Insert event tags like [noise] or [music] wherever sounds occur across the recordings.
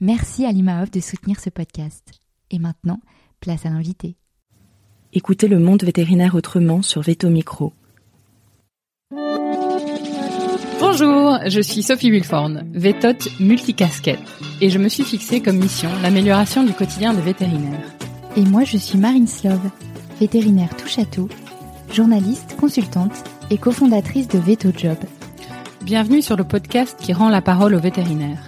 Merci à l'IMAOF de soutenir ce podcast. Et maintenant, place à l'invité. Écoutez le monde vétérinaire autrement sur Veto Micro. Bonjour, je suis Sophie Wilforn, vétote multicasquette, et je me suis fixée comme mission l'amélioration du quotidien des vétérinaires. Et moi, je suis Marine Slove, vétérinaire touche à tout, journaliste, consultante et cofondatrice de Veto Job. Bienvenue sur le podcast qui rend la parole aux vétérinaires.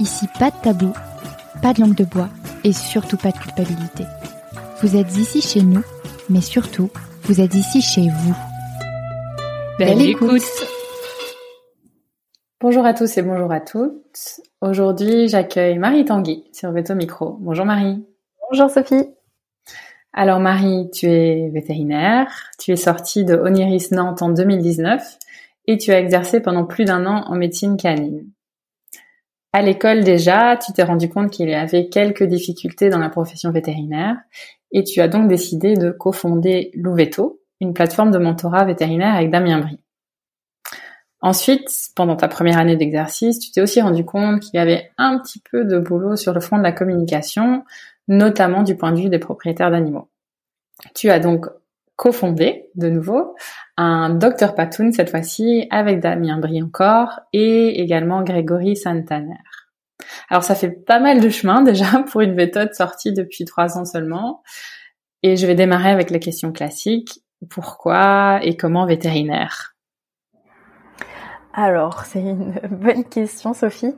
Ici, pas de tabou, pas de langue de bois et surtout pas de culpabilité. Vous êtes ici chez nous, mais surtout, vous êtes ici chez vous. Belle, écoute. Bonjour à tous et bonjour à toutes. Aujourd'hui, j'accueille Marie Tanguy sur Veto Micro. Bonjour Marie. Bonjour Sophie. Alors Marie, tu es vétérinaire, tu es sortie de Oniris Nantes en 2019 et tu as exercé pendant plus d'un an en médecine canine. À l'école déjà, tu t'es rendu compte qu'il y avait quelques difficultés dans la profession vétérinaire et tu as donc décidé de cofonder Louveto, une plateforme de mentorat vétérinaire avec Damien Brie. Ensuite, pendant ta première année d'exercice, tu t'es aussi rendu compte qu'il y avait un petit peu de boulot sur le front de la communication, notamment du point de vue des propriétaires d'animaux. Tu as donc cofondé de nouveau un Dr Patoun cette fois-ci avec Damien Brie encore et également Grégory Santaner. Alors ça fait pas mal de chemin [laughs] déjà pour une méthode sortie depuis trois ans seulement. Et je vais démarrer avec la question classique. Pourquoi et comment vétérinaire? Alors, [laughs] c'est une bonne question, Sophie.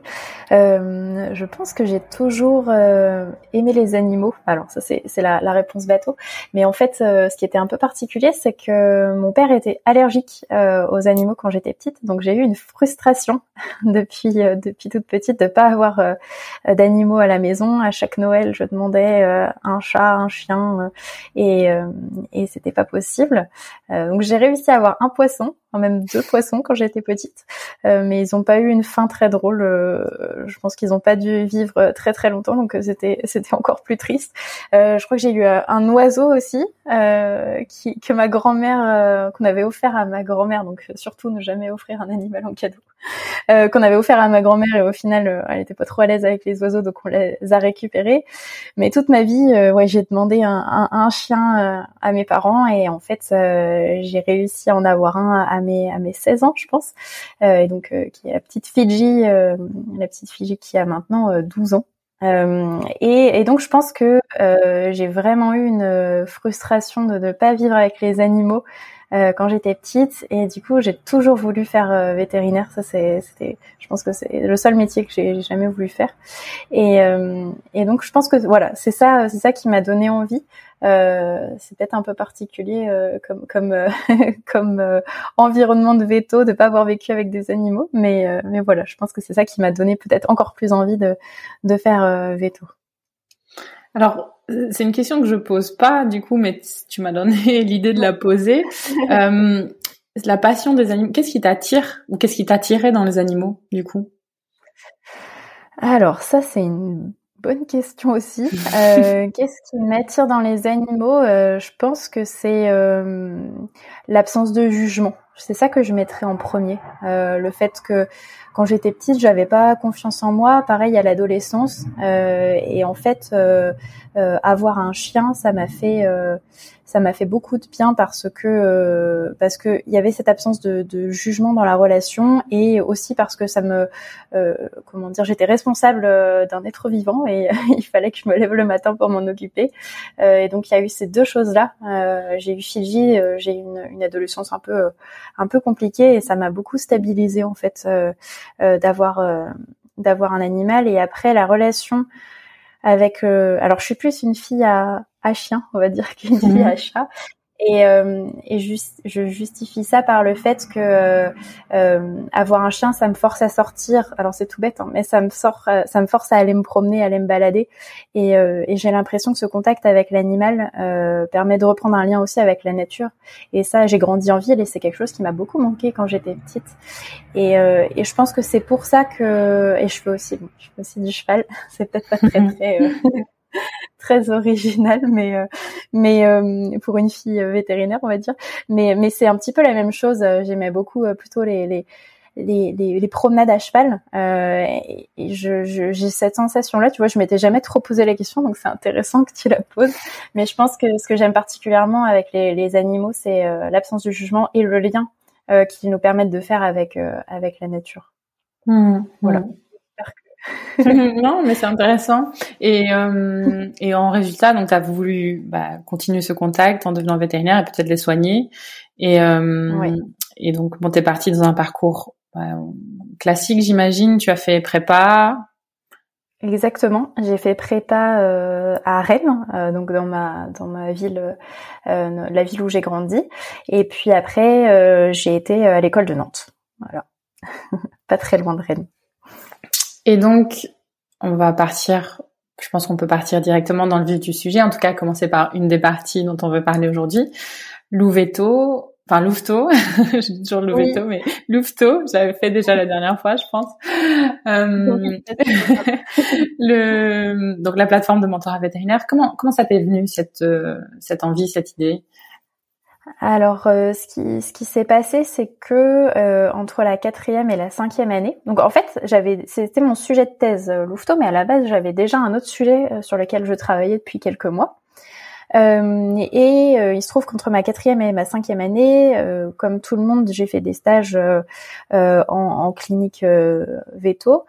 Euh, je pense que j'ai toujours euh, aimé les animaux. Alors, ça, c'est la, réponse bateau. Mais en fait, euh, ce qui était un peu particulier, c'est que mon père était allergique aux animaux quand j'étais petite. Donc, j'ai eu une frustration [laughs] depuis depuis toute petite de pas avoir d'animaux à la maison. À chaque Noël, je demandais un chat, un chien, et et c'était pas possible. donc, j'ai réussi à avoir un poisson même deux poissons quand j'étais petite, euh, mais ils n'ont pas eu une fin très drôle. Euh, je pense qu'ils n'ont pas dû vivre très très longtemps, donc c'était [laughs] c'était encore plus triste. Euh, je crois que j'ai eu un oiseau aussi qui que ma grand-mère qu'on avait offert à ma grand-mère, donc surtout ne jamais offrir un animal en cadeau. [laughs] qu'on avait offert à ma grand-mère et au final elle était pas trop à l'aise avec les oiseaux donc on les a récupérés mais toute ma vie ouais j'ai demandé un, un, un chien à mes parents et en fait j'ai réussi à en avoir un à mes à mes 16 ans, je pense. Euh, et donc euh, qui est la petite euh, la petite Fiji qui a maintenant 12 ans. Euh, et, et, donc je pense que euh, j'ai vraiment eu une frustration de ne pas vivre avec les animaux euh, quand j'étais petite et du coup j'ai toujours voulu faire vétérinaire. Ça c'était, je pense que c'est le seul métier que j'ai jamais voulu faire. Et, et donc je pense que voilà c'est ça, c'est ça qui m'a donné envie. Euh, c'est peut-être un peu particulier euh, comme comme euh, [laughs] comme environnement de veto de pas avoir vécu avec des animaux, mais mais voilà, je pense que c'est ça qui m'a donné peut-être encore plus envie de de faire veto. Alors, c'est une question que je pose pas, du coup, mais tu m'as donné [laughs] l'idée de la poser. [laughs] euh, la passion des animaux, qu'est-ce qui t'attire ou qu'est-ce qui t'attirait dans les animaux, du coup? Alors, ça, c'est une bonne question aussi. [laughs] Euh, Qu'est-ce qui m'attire dans les animaux? Euh, Je pense que c'est euh, l'absence de jugement. C'est ça que je mettrais en premier. Euh, le fait que quand j'étais petite, j'avais pas confiance en moi. Pareil à l'adolescence. et en fait, avoir un chien, ça m'a fait ça m'a fait beaucoup de bien parce que euh, parce que il y avait cette absence de, de, jugement dans la relation et aussi parce que ça me euh, comment dire j'étais responsable euh, d'un être vivant et [laughs] il fallait que je me lève le matin pour m'en occuper. Et donc il y a eu ces deux choses là j'ai eu Fiji j'ai eu une, une, adolescence un peu un peu compliquée et ça m'a beaucoup stabilisé en fait d'avoir d'avoir un animal. Et après la relation avec alors je suis plus une fille à à chien, on va dire, [laughs] qu'une fille mhm. à chat. Et, euh, et juste, je justifie ça par le fait que euh, avoir un chien, ça me force à sortir. Alors c'est tout bête, hein, mais ça me sort, euh, ça me force à aller me promener, à aller me balader. Et, euh, et j'ai l'impression que ce contact avec l'animal euh, permet de reprendre un lien aussi avec la nature. Et ça, j'ai grandi en ville et c'est quelque chose qui m'a beaucoup manqué quand j'étais petite. Et, et je pense que c'est pour ça que et je fais aussi, je fais aussi du cheval. [laughs] c'est peut-être pas très très [laughs] très original, mais euh, mais euh, pour une fille euh, vétérinaire, on va dire. Mais mais c'est un petit peu la même chose. J'aimais beaucoup plutôt les, les les, les, promenades à cheval. Euh, et je, j'ai cette sensation-là, tu vois, je m'étais jamais trop posé la question, donc c'est intéressant que tu la poses. Mais je pense que ce que j'aime particulièrement avec les, les animaux, c'est l'absence de jugement et le lien euh, qu'ils nous permettent de faire avec avec la nature. Mmh, voilà. Mmh. [laughs] non, mais c'est intéressant. Et, euh, et en résultat, donc, tu as voulu bah, continuer ce contact en devenant vétérinaire et peut-être les soigner. Et, euh, et donc, bon, tu es parti dans un parcours bah, classique, j'imagine. Tu as fait prépa. Exactement. J'ai fait prépa euh, à Rennes, euh, donc dans ma dans ma ville, euh, la ville où j'ai grandi. Et puis après, j'ai été à l'école de Nantes. Voilà, [laughs] pas très loin de Rennes. Et donc, on va partir, je pense qu'on peut partir directement dans le vif du sujet, en tout cas commencer par une des parties dont on veut parler aujourd'hui. Louveto, enfin Louveto, je dis [laughs] toujours Louveto, mais Louveto, j'avais fait déjà la dernière fois, je pense. Euh, [laughs] le, donc la plateforme de mentorat vétérinaire, comment comment ça t'est venu cette euh, cette envie, cette idée? Alors, euh, ce qui, s'est passé, c'est que euh, entre la quatrième et la cinquième année, donc en fait, j'avais, c'était mon sujet de thèse, euh, Louveteau, mais à la base, j'avais déjà un autre sujet sur lequel je travaillais depuis quelques mois. et il se trouve qu'entre ma quatrième et ma cinquième année, comme tout le monde, j'ai fait des stages en, en, clinique veto,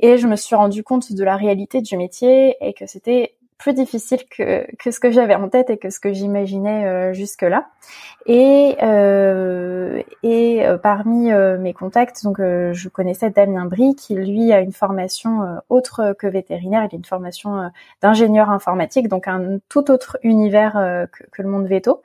et je me suis rendu compte de la réalité du métier et que c'était plus difficile que, que ce que j'avais en tête et que ce que j'imaginais euh, jusque-là. Et, euh, et euh, parmi euh, mes contacts, donc je connaissais Damien Brie qui lui a une formation autre que vétérinaire, il a une formation d'ingénieur informatique, donc un tout autre univers que, que, le monde veto.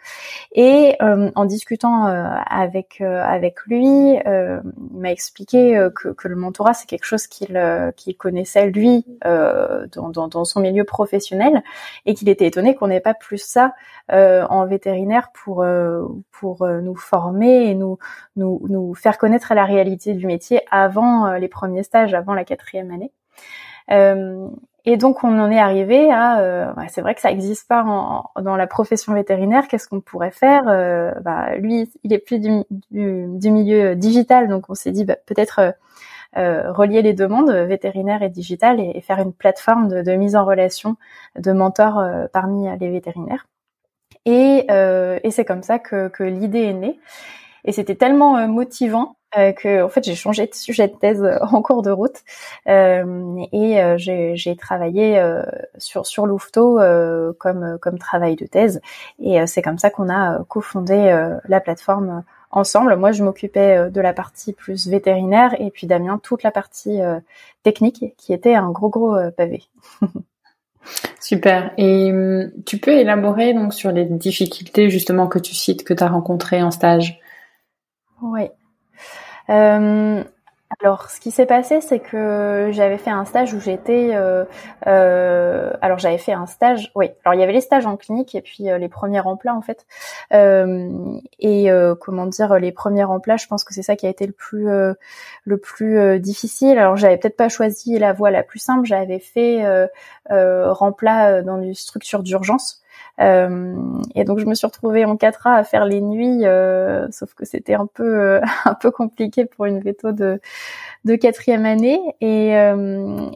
Et en discutant avec avec lui, il m'a expliqué que, que, le mentorat c'est quelque chose qu'il qu'il connaissait lui dans, dans, dans son milieu professionnel et qu'il était étonné qu'on n'ait pas plus ça euh, en vétérinaire pour euh, pour euh, nous former et nous nous nous faire connaître la réalité du métier avant les premiers stages, avant la quatrième année. et donc on en est arrivé à, c'est vrai que ça n'existe pas dans la profession vétérinaire. Qu'est-ce qu'on pourrait faire bah, Lui, il est plus du, du, milieu digital, donc on s'est dit bah, peut-être euh, relier les demandes vétérinaires et digitales et, faire une plateforme de, mise en relation de mentors euh, parmi les vétérinaires. Et, euh, et c'est comme ça que, l'idée est née. Et c'était tellement motivant que en fait j'ai changé de sujet de thèse en cours de route euh, et j'ai travaillé sur sur Louveteau comme comme travail de thèse et c'est comme ça qu'on a cofondé la plateforme ensemble. Moi, je m'occupais euh, de la partie plus vétérinaire et puis Damien toute la partie euh, technique qui était un gros gros euh, pavé. [laughs] Super. Et hum, tu peux élaborer donc sur les difficultés justement que tu cites que tu as rencontrées en stage? Oui. Euh, alors, ce qui s'est passé, c'est que j'avais fait un stage où j'étais. Euh, euh, alors, j'avais fait un stage. Oui. Alors, il y avait les stages en clinique et puis euh, les premiers emplois en fait. et comment dire, les premiers emplois, je pense que c'est ça qui a été le plus le plus difficile. Alors, j'avais peut-être pas choisi la voie la plus simple. J'avais fait remplat dans une structure d'urgence. Euh, et donc je me suis retrouvée en 4A à faire les nuits, euh, sauf que c'était un peu euh, [laughs] un peu compliqué pour une veto de de quatrième année. Et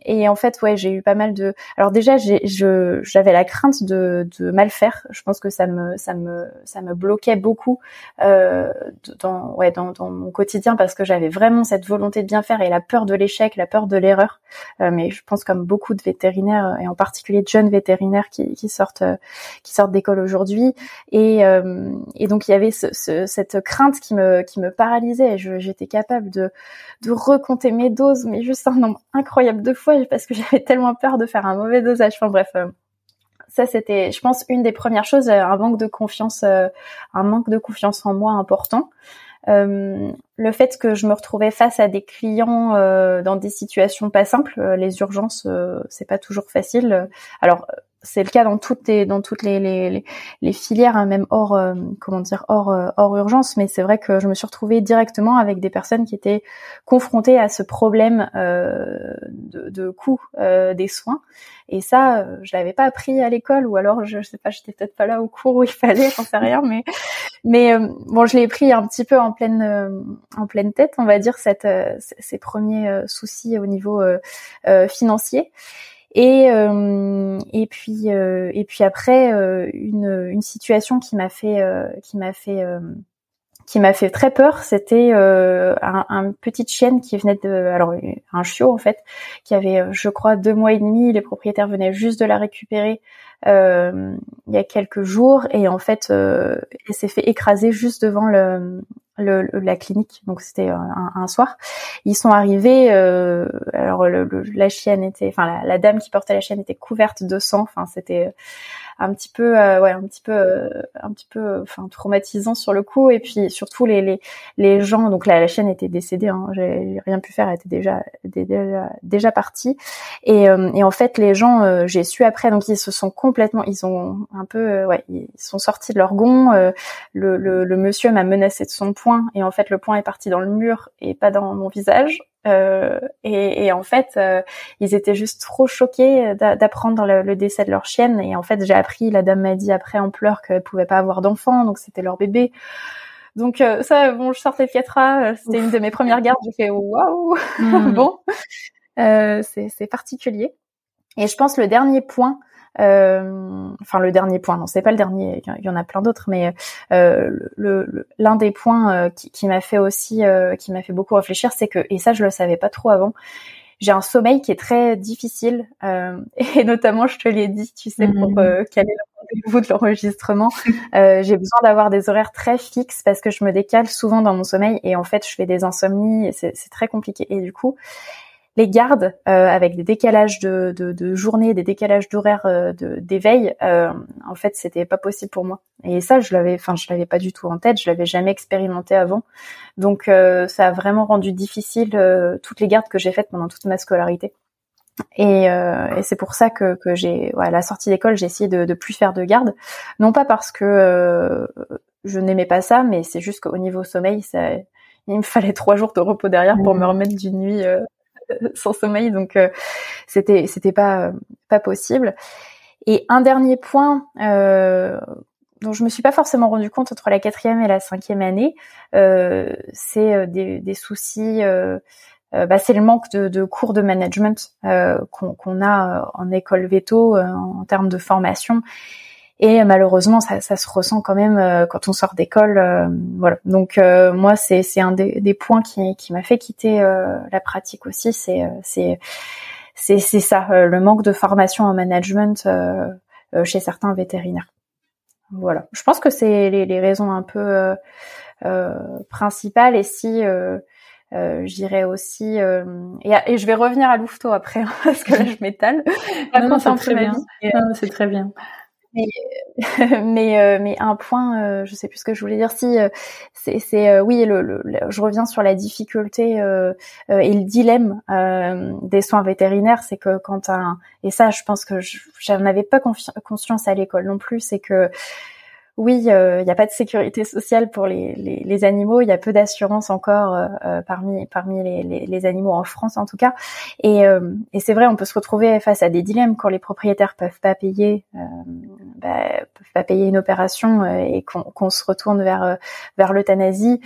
et en fait ouais j'ai eu pas mal de. Alors déjà j'avais la crainte de de mal faire. Je pense que ça me ça me ça me bloquait beaucoup dans ouais dans dans mon quotidien parce que j'avais vraiment cette volonté de bien faire et la peur de l'échec, la peur de l'erreur. mais je pense comme beaucoup de vétérinaires et en particulier de jeunes vétérinaires qui qui sortent qui sortent d'école aujourd'hui. Et, euh, et donc il y avait ce, cette crainte qui me qui me paralysait. J'étais capable de de mes doses, mais juste un nombre incroyable de fois parce que [laughs] j'avais tellement peur de faire un mauvais dosage. Enfin bref. Euh, ça c'était je pense une des premières choses euh, un manque de confiance un manque de confiance en moi important euh, le fait que je me retrouvais face à des clients euh, dans des situations pas simples, les urgences, c'est pas toujours facile. Alors c'est le cas dans toutes les dans toutes les les, les filières hein, même hors euh, comment dire hors euh, hors urgence. Mais c'est vrai que je me suis retrouvée directement avec des personnes qui étaient confrontées à ce problème euh, de, de coût euh, des soins. Et ça je l'avais pas appris à l'école ou alors je, je sais pas j'étais peut-être pas là au cours où il fallait j'en sais rien mais mais bon je l'ai pris un petit peu en pleine en pleine tête on va dire cette ces premiers soucis au niveau financier et euh, et puis euh, et puis après euh, une une situation qui m'a fait qui m'a fait qui m'a fait très peur, c'était euh, un, un petite chienne qui venait de, alors un chiot en fait, qui avait, je crois, deux mois et demi. Les propriétaires venaient juste de la récupérer euh, il y a quelques jours et en fait, euh, elle s'est fait écraser juste devant le, le, la clinique. Donc c'était un, un, soir. Ils sont arrivés. Euh, alors le, la chienne était, enfin la, la, dame qui portait la chienne était couverte de sang. Enfin c'était un petit peu euh, ouais un petit peu euh, un petit peu enfin traumatisant sur le coup. Et puis surtout les les, les gens donc la, la chaîne était décédée hein, j'ai rien pu faire elle était déjà déjà déjà partie. Et, euh, et en fait les gens j'ai su après donc ils se sont complètement ils ont un peu ouais ils sont sortis de leur gond le, le, le monsieur m'a menacé de son poing. Et en fait le poing est parti dans le mur et pas dans mon visage euh, et, et, en fait, euh, ils étaient juste trop choqués d'apprendre le, décès de leur chienne. Et en fait, j'ai appris, la dame m'a dit après en pleurs qu'elle pouvait pas avoir d'enfant, donc c'était leur bébé. Donc euh, ça, bon, je sortais de 4A, c'était une de mes premières gardes. J'ai fait waouh, hmm. [laughs] bon, c'est particulier. Et je pense le dernier point euh, enfin le dernier point, non c'est pas le dernier, il y en a plein d'autres, mais euh, le, l'un des points euh, qui, qui m'a fait aussi, qui m'a fait beaucoup réfléchir, c'est que et ça je le savais pas trop avant, j'ai un sommeil qui est très difficile [laughs] et notamment je te l'ai dit, tu sais pour mmh. caler le rendez-vous de l'enregistrement, j'ai besoin d'avoir des horaires très fixes parce que je me décale souvent dans mon sommeil et en fait je fais des insomnies et c'est très compliqué et du coup les gardes euh, avec des décalages de, de, de journée, des décalages d'horaire euh, d'éveil, euh, en fait, c'était pas possible pour moi. Et ça, je l'avais, enfin, je l'avais pas du tout en tête, je l'avais jamais expérimenté avant. Donc, euh, ça a vraiment rendu difficile toutes les gardes que j'ai faites pendant toute ma scolarité. Et, et c'est pour ça que, que j'ai, à la sortie d'école, j'ai essayé de, de plus faire de garde, non pas parce que je n'aimais pas ça, mais c'est juste qu'au niveau sommeil, ça, il me fallait trois jours de repos derrière pour mmh. me remettre d'une nuit [laughs] sans sommeil, donc euh, c'était c'était pas pas possible. Et un dernier point euh, dont je me suis pas forcément rendu compte entre la quatrième et la cinquième année, euh, c'est des, des, soucis. bah, c'est le manque de, de, cours de management qu'on a en école veto en termes de formation et malheureusement, ça, ça, se ressent quand même euh, quand on sort d'école. Euh, voilà. Donc euh, moi, c'est c'est un des, des, points qui, qui m'a fait quitter la pratique aussi. C'est c'est c'est c'est ça, le manque de formation en management chez certains vétérinaires. Voilà. Je pense que c'est les, les, raisons un peu principales. Et si euh, je dirais aussi et, et, je vais revenir à Louveteau après hein, [laughs] parce que là je m'étale. c'est très bien. C'est très bien. Mais [laughs] mais euh, mais un point, euh, je sais plus ce que je voulais dire. Si euh, c'est c'est oui, le, je reviens sur la difficulté et le dilemme des soins vétérinaires, c'est que quand un et ça, je pense que j'en avais pas conscience à l'école non plus, c'est que oui, euh, il n'y a pas de sécurité sociale pour les, les, les animaux, il y a peu d'assurance encore euh, euh, parmi parmi les, les, animaux en France en tout cas. Et, et c'est vrai, on peut se retrouver face à des dilemmes quand les propriétaires peuvent pas payer, bah, peuvent pas payer une opération et qu'on se retourne vers vers l'euthanasie.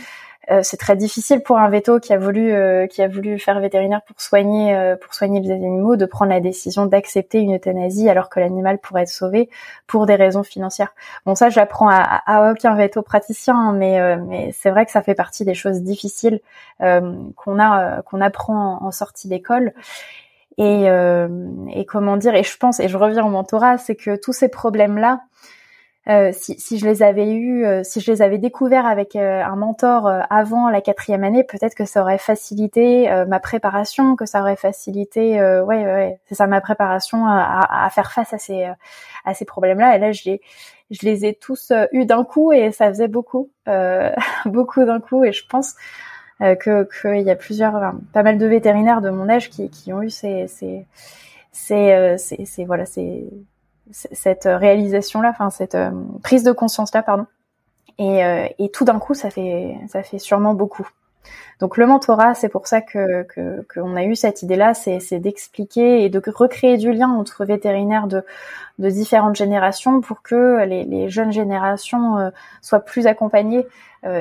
Euh, c'est très difficile pour un veto qui a voulu euh, qui a voulu faire vétérinaire pour soigner euh, pour soigner les animaux de prendre la décision d'accepter une euthanasie alors que l'animal pourrait être sauvé pour des raisons financières. Bon ça j'apprends à, à, aucun veto praticien hein, mais mais c'est vrai que ça fait partie des choses difficiles qu'on a qu'on apprend en, sortie d'école. Et, et comment dire et je pense et je reviens au mentorat c'est que tous ces problèmes là euh, si, si, je les avais eu, euh, si je les avais découverts avec euh, un mentor avant la quatrième année, peut-être que ça aurait facilité ma préparation, que ça aurait facilité, ouais, ouais, c'est ça ma préparation à, à, faire face à ces à ces problèmes-là. Et là, je les je les ai tous eus d'un coup et ça faisait beaucoup, [laughs] beaucoup d'un coup. Et je pense que qu'il y a plusieurs, pas mal de vétérinaires de mon âge qui, qui ont eu ces ces, ces, ces voilà ces cette réalisation là, enfin cette euh, prise de conscience là, pardon. Et, euh, et tout d'un coup, ça fait ça fait sûrement beaucoup. Donc le mentorat, c'est pour ça que qu'on a eu cette idée-là, c'est d'expliquer et de recréer du lien entre vétérinaires de, de différentes générations pour que les, les jeunes générations euh, soient plus accompagnées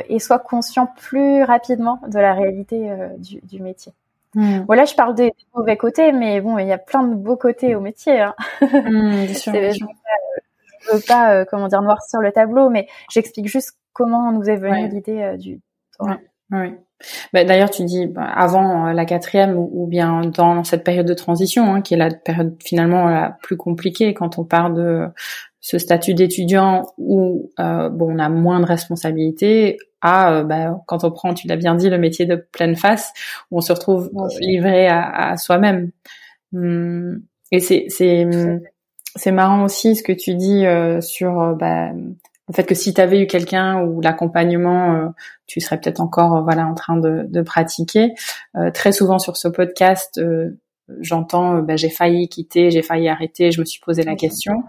et soient conscients plus rapidement de la réalité du, du métier. Hmm. Voilà, je parle des, mauvais côtés, mais bon, il y a plein de beaux côtés au métier. Hein. Hmm, bien [laughs] sûr, Je ne veux pas, euh, comment dire, noircir le tableau, mais j'explique juste comment nous est venue l'idée euh, du. Oui. Bah, D'ailleurs, tu dis bah, avant euh, la quatrième ou, bien dans cette période de transition, hein, qui est la période finalement la plus compliquée quand on part de ce statut d'étudiant où bon, on a moins de responsabilités à euh, bah, quand on prend, tu l'as bien dit, le métier de pleine face, où on se retrouve livré à, à soi-même. Hum, et c'est c'est c'est marrant aussi ce que tu dis euh, sur euh, bah, le fait que si tu avais eu quelqu'un ou l'accompagnement, tu serais peut-être encore voilà en train de, de pratiquer. très souvent sur ce podcast, j'entends bah, j'ai failli quitter, j'ai failli arrêter, je me suis posé la question.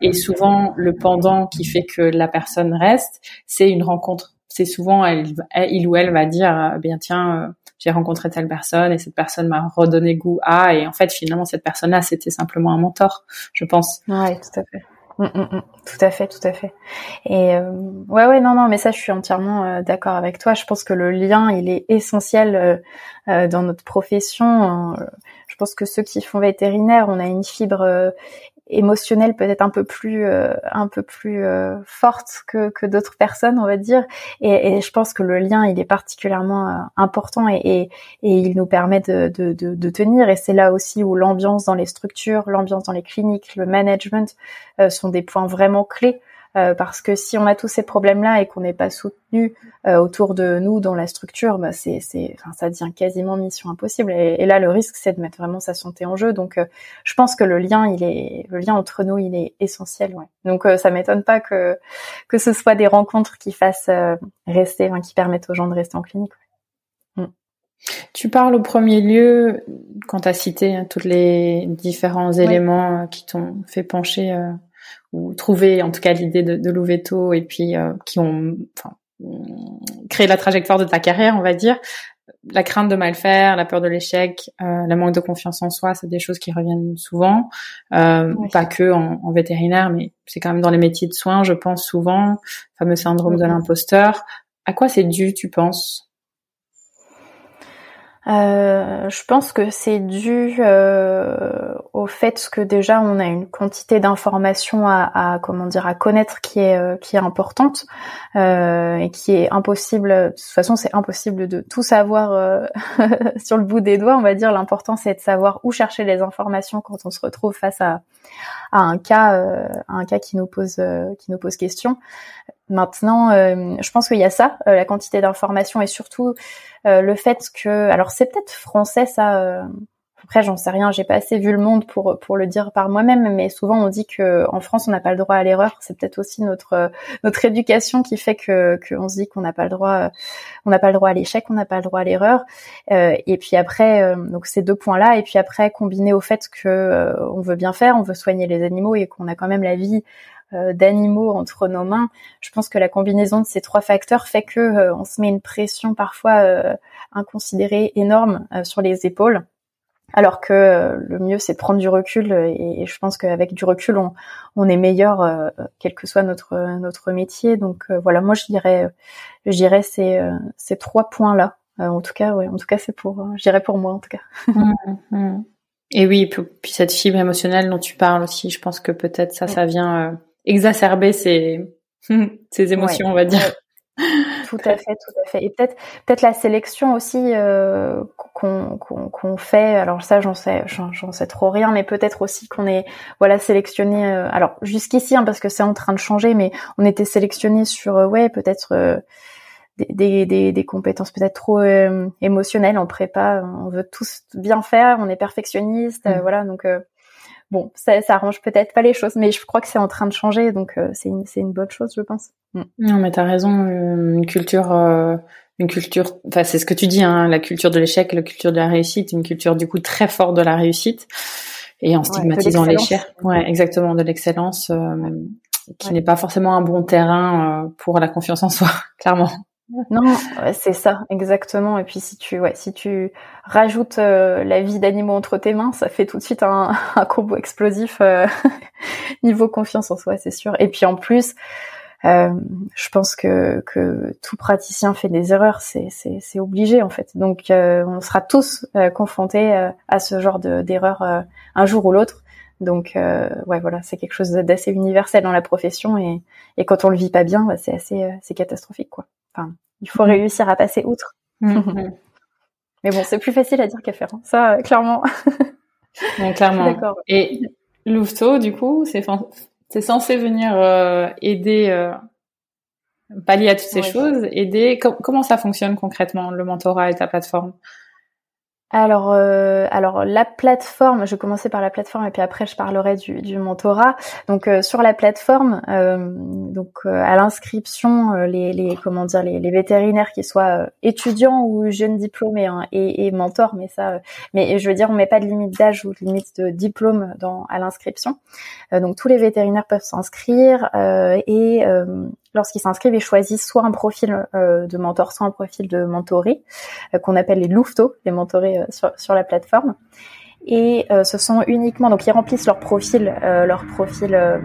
Et souvent le pendant qui fait que la personne reste, c'est une rencontre c'est souvent il ou elle va dire euh, bien tiens euh, j'ai rencontré telle personne et cette personne m'a redonné goût à. Et en fait finalement cette personne là c'était simplement un mentor je pense. Ouais tout à fait. Mm, mm, mm. tout à fait tout à fait. Et euh, ouais ouais non non mais ça je suis entièrement d'accord avec toi. Je pense que le lien il est essentiel dans notre profession. Je pense que ceux qui font vétérinaire on a une fibre émotionnelle peut-être un peu plus euh, un peu plus euh, forte que, que d'autres personnes on va dire. Et, et, je pense que le lien il est particulièrement euh, important et, et, et, il nous permet de, de, de, de tenir. Et c'est là aussi où l'ambiance dans les structures l'ambiance dans les cliniques le management sont des points vraiment clés euh, parce que si on a tous ces problèmes-là et qu'on n'est pas soutenu euh, autour de nous dans la structure, bah c'est, c'est, enfin, ça devient quasiment mission impossible. Et, là, le risque, c'est de mettre vraiment sa santé en jeu. Donc, euh, je pense que le lien, il est, le lien entre nous, il est essentiel. Ouais. Donc, ça m'étonne pas que que ce soit des rencontres qui fassent rester, qui permettent aux gens de rester en clinique. Mm. Tu parles au premier lieu, quand tu as cité hein, tous les différents éléments qui t'ont fait pencher ou trouver en tout cas l'idée de, de l'Ouveto et puis euh, qui ont enfin, créé la trajectoire de ta carrière, on va dire. La crainte de mal faire, la peur de l'échec, euh, la manque de confiance en soi, c'est des choses qui reviennent souvent, euh, pas que en, en, vétérinaire, mais c'est quand même dans les métiers de soins, je pense souvent, fameux syndrome de l'imposteur. À quoi c'est dû, tu penses? Euh, je pense que c'est dû euh, au fait que déjà on a une quantité d'informations à, à, comment dire à connaître qui est euh, qui est importante euh, et qui est impossible. De toute façon, c'est impossible de tout savoir euh, [laughs] sur le bout des doigts. On va dire l'important c'est de savoir où chercher les informations quand on se retrouve face à, à un cas à un cas qui nous pose qui nous pose question. Maintenant, je pense qu'il y a ça, la quantité d'informations et surtout euh, le fait que, alors c'est peut-être français ça, euh, après, j'en sais rien, j'ai pas assez vu le monde pour pour le dire par moi-même, mais souvent on dit que en France on n'a pas le droit à l'erreur. C'est peut-être aussi notre notre éducation qui fait que qu'on se dit qu'on n'a pas le droit, on n'a pas le droit à l'échec, on n'a pas le droit à l'erreur. Euh, et puis après, euh, donc ces deux points-là, et puis après combiné au fait que euh, on veut bien faire, on veut soigner les animaux et qu'on a quand même la vie d'animaux entre nos mains, je pense que la combinaison de ces trois facteurs fait que on se met une pression parfois inconsidérée énorme sur les épaules. Alors que euh, le mieux c'est de prendre du recul et, je pense qu'avec du recul on, on est meilleur euh, quel que soit notre notre métier. Donc euh, voilà moi je dirais je dirais ces ces trois points là en tout cas ouais en tout cas c'est pour je dirais pour moi en tout cas. [laughs] Mmh, mmh. et oui puis, cette fibre émotionnelle dont tu parles aussi je pense que peut-être ça ça vient exacerber ces [laughs] ces émotions on va dire tout à fait, tout à fait. Et peut-être, peut-être la sélection aussi euh, qu'on qu'on fait. Alors ça, j'en sais, j'en sais trop rien, mais peut-être aussi qu'on est, voilà, sélectionné. Euh, alors jusqu'ici, hein, parce que c'est en train de changer, mais on était sélectionné sur, euh, ouais, peut-être. Euh, des, des, des, compétences peut-être trop émotionnelles en prépa. On veut tous bien faire, on est perfectionniste, mmh. voilà. Donc bon, ça, ça arrange peut-être pas les choses, mais je crois que c'est en train de changer, donc euh, c'est une, c'est une bonne chose, je pense. Mm. Non, mais t'as raison, une culture, euh, une culture, enfin c'est ce que tu dis, hein, la culture de l'échec, la culture de la réussite, une culture du coup très forte de la réussite, et en stigmatisant l'échec, ouais, exactement, de l'excellence, euh, qui n'est pas forcément un bon terrain pour la confiance en soi, [laughs] clairement. Non, c'est ça, exactement. Et puis si tu, ouais, si tu rajoutes euh, la vie d'animaux entre tes mains, ça fait tout de suite un, [laughs] un combo explosif euh, [laughs] niveau confiance en soi, c'est sûr. Et puis en plus, euh, je pense que, que tout praticien fait des erreurs, c'est, obligé en fait. Donc on sera tous confrontés à ce genre de, d'erreurs un jour ou l'autre. Donc ouais, voilà, c'est quelque chose d'assez universel dans la profession et, et quand on le vit pas bien, bah, c'est assez, c'est catastrophique quoi il faut réussir à passer outre. Mhm. [laughs] Mais bon, c'est plus facile à dire qu'à faire. Hein. Ça, euh, clairement. [laughs] clairement. D'accord. Et Louveteau, du coup, c'est c'est censé venir euh, aider, euh, pallier à toutes ces choses, aider. comment ça fonctionne concrètement, le mentorat et ta plateforme? Alors, euh, alors la plateforme, je vais commencer par la plateforme et puis après je parlerai du, du mentorat. Donc euh, sur la plateforme, euh, donc à l'inscription, les, les, comment dire, les, les, vétérinaires qui soient étudiants ou jeunes diplômés hein, et, et mentors, mais ça, mais je veux dire, on met pas de limite d'âge ou de limite de diplôme dans à l'inscription. donc tous les vétérinaires peuvent s'inscrire et lorsqu'ils s'inscrivent, ils choisissent soit un profil euh, de mentor, soit un profil de mentoré, euh, qu'on appelle les louveteaux, les mentorés euh, sur, sur, la plateforme. Et euh, ce sont uniquement donc ils remplissent leur profil euh, leur profil euh,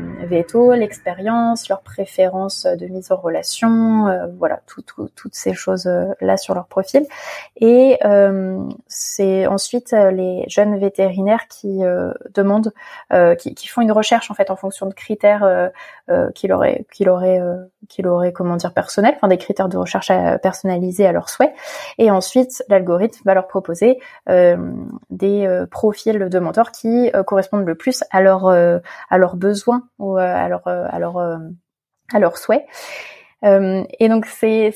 l'expérience leurs préférences de mise en relation euh, voilà tout, tout, toutes ces choses là sur leur profil. Et c'est ensuite les jeunes vétérinaires qui demandent qui, qui, font une recherche en fait en fonction de critères aurait qu'il aurait comment dire personnel enfin des critères de recherche personnalisés à leur souhait et ensuite l'algorithme va leur proposer des profils de mentors qui euh, correspondent le plus à leurs euh, à leurs besoins ou euh, à leur à leur à leurs souhaits. et donc ces,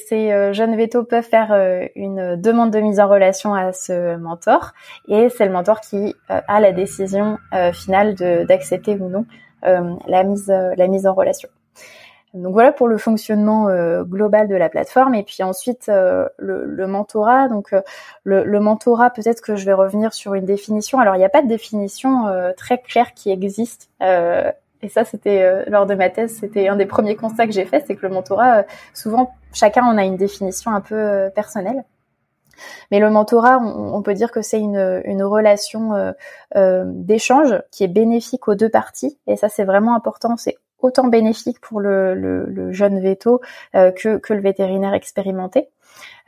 jeunes vétos peuvent faire une demande de mise en relation à ce mentor et c'est le mentor qui a la décision finale d'accepter ou non la mise la mise en relation. Donc voilà pour le fonctionnement euh, global de la plateforme. Et puis ensuite euh, le, mentorat. Donc euh, le, mentorat, peut-être que je vais revenir sur une définition. Alors il n'y a pas de définition très claire qui existe. Et ça, c'était lors de ma thèse, c'était un des premiers constats que j'ai fait, c'est que le mentorat, souvent chacun en a une définition un peu personnelle. Mais le mentorat, on, peut dire que c'est une, une relation d'échange qui est bénéfique aux deux parties. Et ça, c'est vraiment important. C'est autant bénéfique pour le, le, le jeune veto euh, que, que le vétérinaire expérimenté.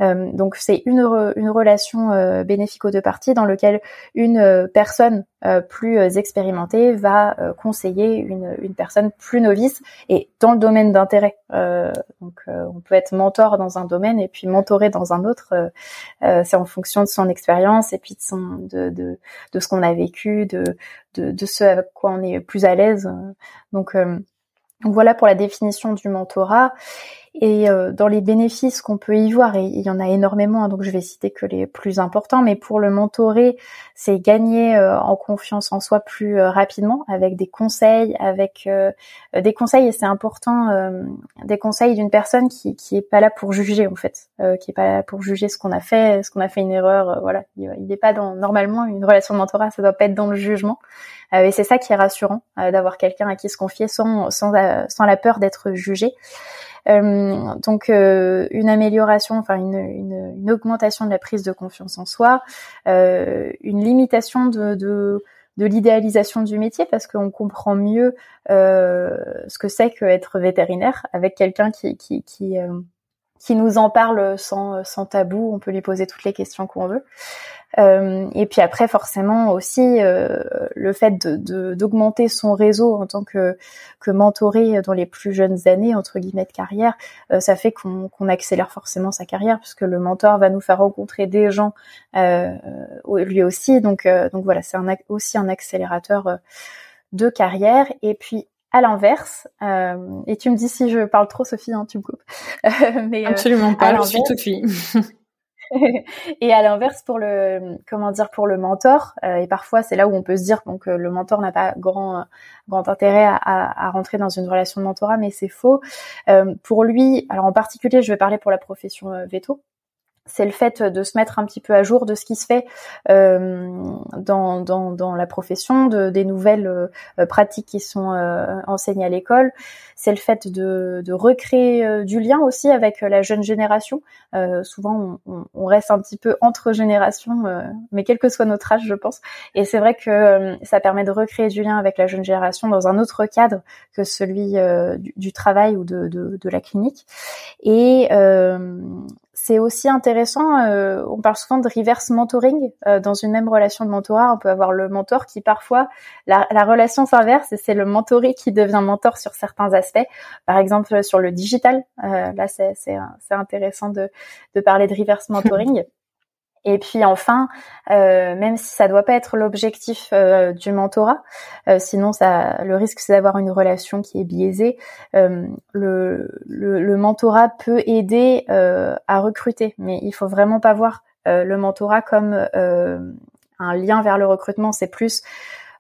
Euh, donc c'est une, une relation euh, bénéfique aux deux parties dans lequel une personne plus expérimentée va conseiller une, une, personne plus novice et dans le domaine d'intérêt. donc on peut être mentor dans un domaine et puis mentorer dans un autre. c'est en fonction de son expérience et puis de, son, de, de, de ce qu'on a vécu, de, de, de ce avec quoi on est plus à l'aise. Donc donc voilà pour la définition du mentorat. Et euh, dans les bénéfices qu'on peut y voir, et il y en a énormément, hein, donc je vais citer que les plus importants, mais pour le mentorer, c'est gagner euh, en confiance en soi plus euh, rapidement avec des conseils, avec des conseils, et c'est important, des conseils d'une personne qui qui est pas là pour juger en fait, qui est pas là pour juger ce qu'on a fait, ce qu'on a fait une erreur, voilà, il n'est pas dans normalement une relation de mentorat, ça doit pas être dans le jugement, et c'est ça qui est rassurant d'avoir quelqu'un à qui se confier sans sans sans la peur d'être jugé. Euh, donc euh, une amélioration, enfin une, une, une, augmentation de la prise de confiance en soi, euh, une limitation de, de de l'idéalisation du métier parce qu'on comprend mieux euh, ce que c'est qu'être vétérinaire avec quelqu'un qui qui qui, euh, qui nous en parle sans sans tabou. On peut lui poser toutes les questions qu'on veut. Euh, et puis après, forcément aussi euh, le fait de d'augmenter son réseau en tant que que mentoré dans les plus jeunes années entre guillemets de carrière, euh, ça fait qu'on accélère forcément sa carrière puisque le mentor va nous faire rencontrer des gens lui aussi. Donc donc voilà, c'est aussi un accélérateur de carrière. Et puis à l'inverse, et tu me dis si je parle trop, Sophie, hein, tu me coupes. [laughs] mais, Absolument pas, je suis toute fille. [laughs] et à l'inverse pour le comment dire pour le mentor euh, et parfois c'est là où on peut se dire donc euh, le mentor n'a pas grand grand intérêt à, à, rentrer dans une relation de mentorat mais c'est faux euh, pour lui alors en particulier je vais parler pour la profession veto c'est le fait de se mettre un petit peu à jour de ce qui se fait euh, dans, dans, dans, la profession, de, des nouvelles euh, pratiques qui sont euh, enseignées à l'école. C'est le fait de, de recréer euh, du lien aussi avec la jeune génération. souvent, on, on, reste un petit peu entre générations, mais quel que soit notre âge, je pense. Et c'est vrai que ça permet de recréer du lien avec la jeune génération dans un autre cadre que celui du, du, travail ou de, de, de la clinique. Et c'est aussi intéressant, euh, on parle souvent de reverse mentoring. Euh, dans une même relation de mentorat, on peut avoir le mentor qui parfois, la, relation s'inverse et c'est le mentoré qui devient mentor sur certains aspects. Par exemple, sur le digital, euh, là c'est intéressant de, de parler de reverse [laughs] mentoring. Et puis enfin, euh, même si ça doit pas être l'objectif euh, du mentorat, euh, sinon ça, le risque c'est d'avoir une relation qui est biaisée. Le, le, le, mentorat peut aider à recruter, mais il faut vraiment pas voir le mentorat comme un lien vers le recrutement. C'est plus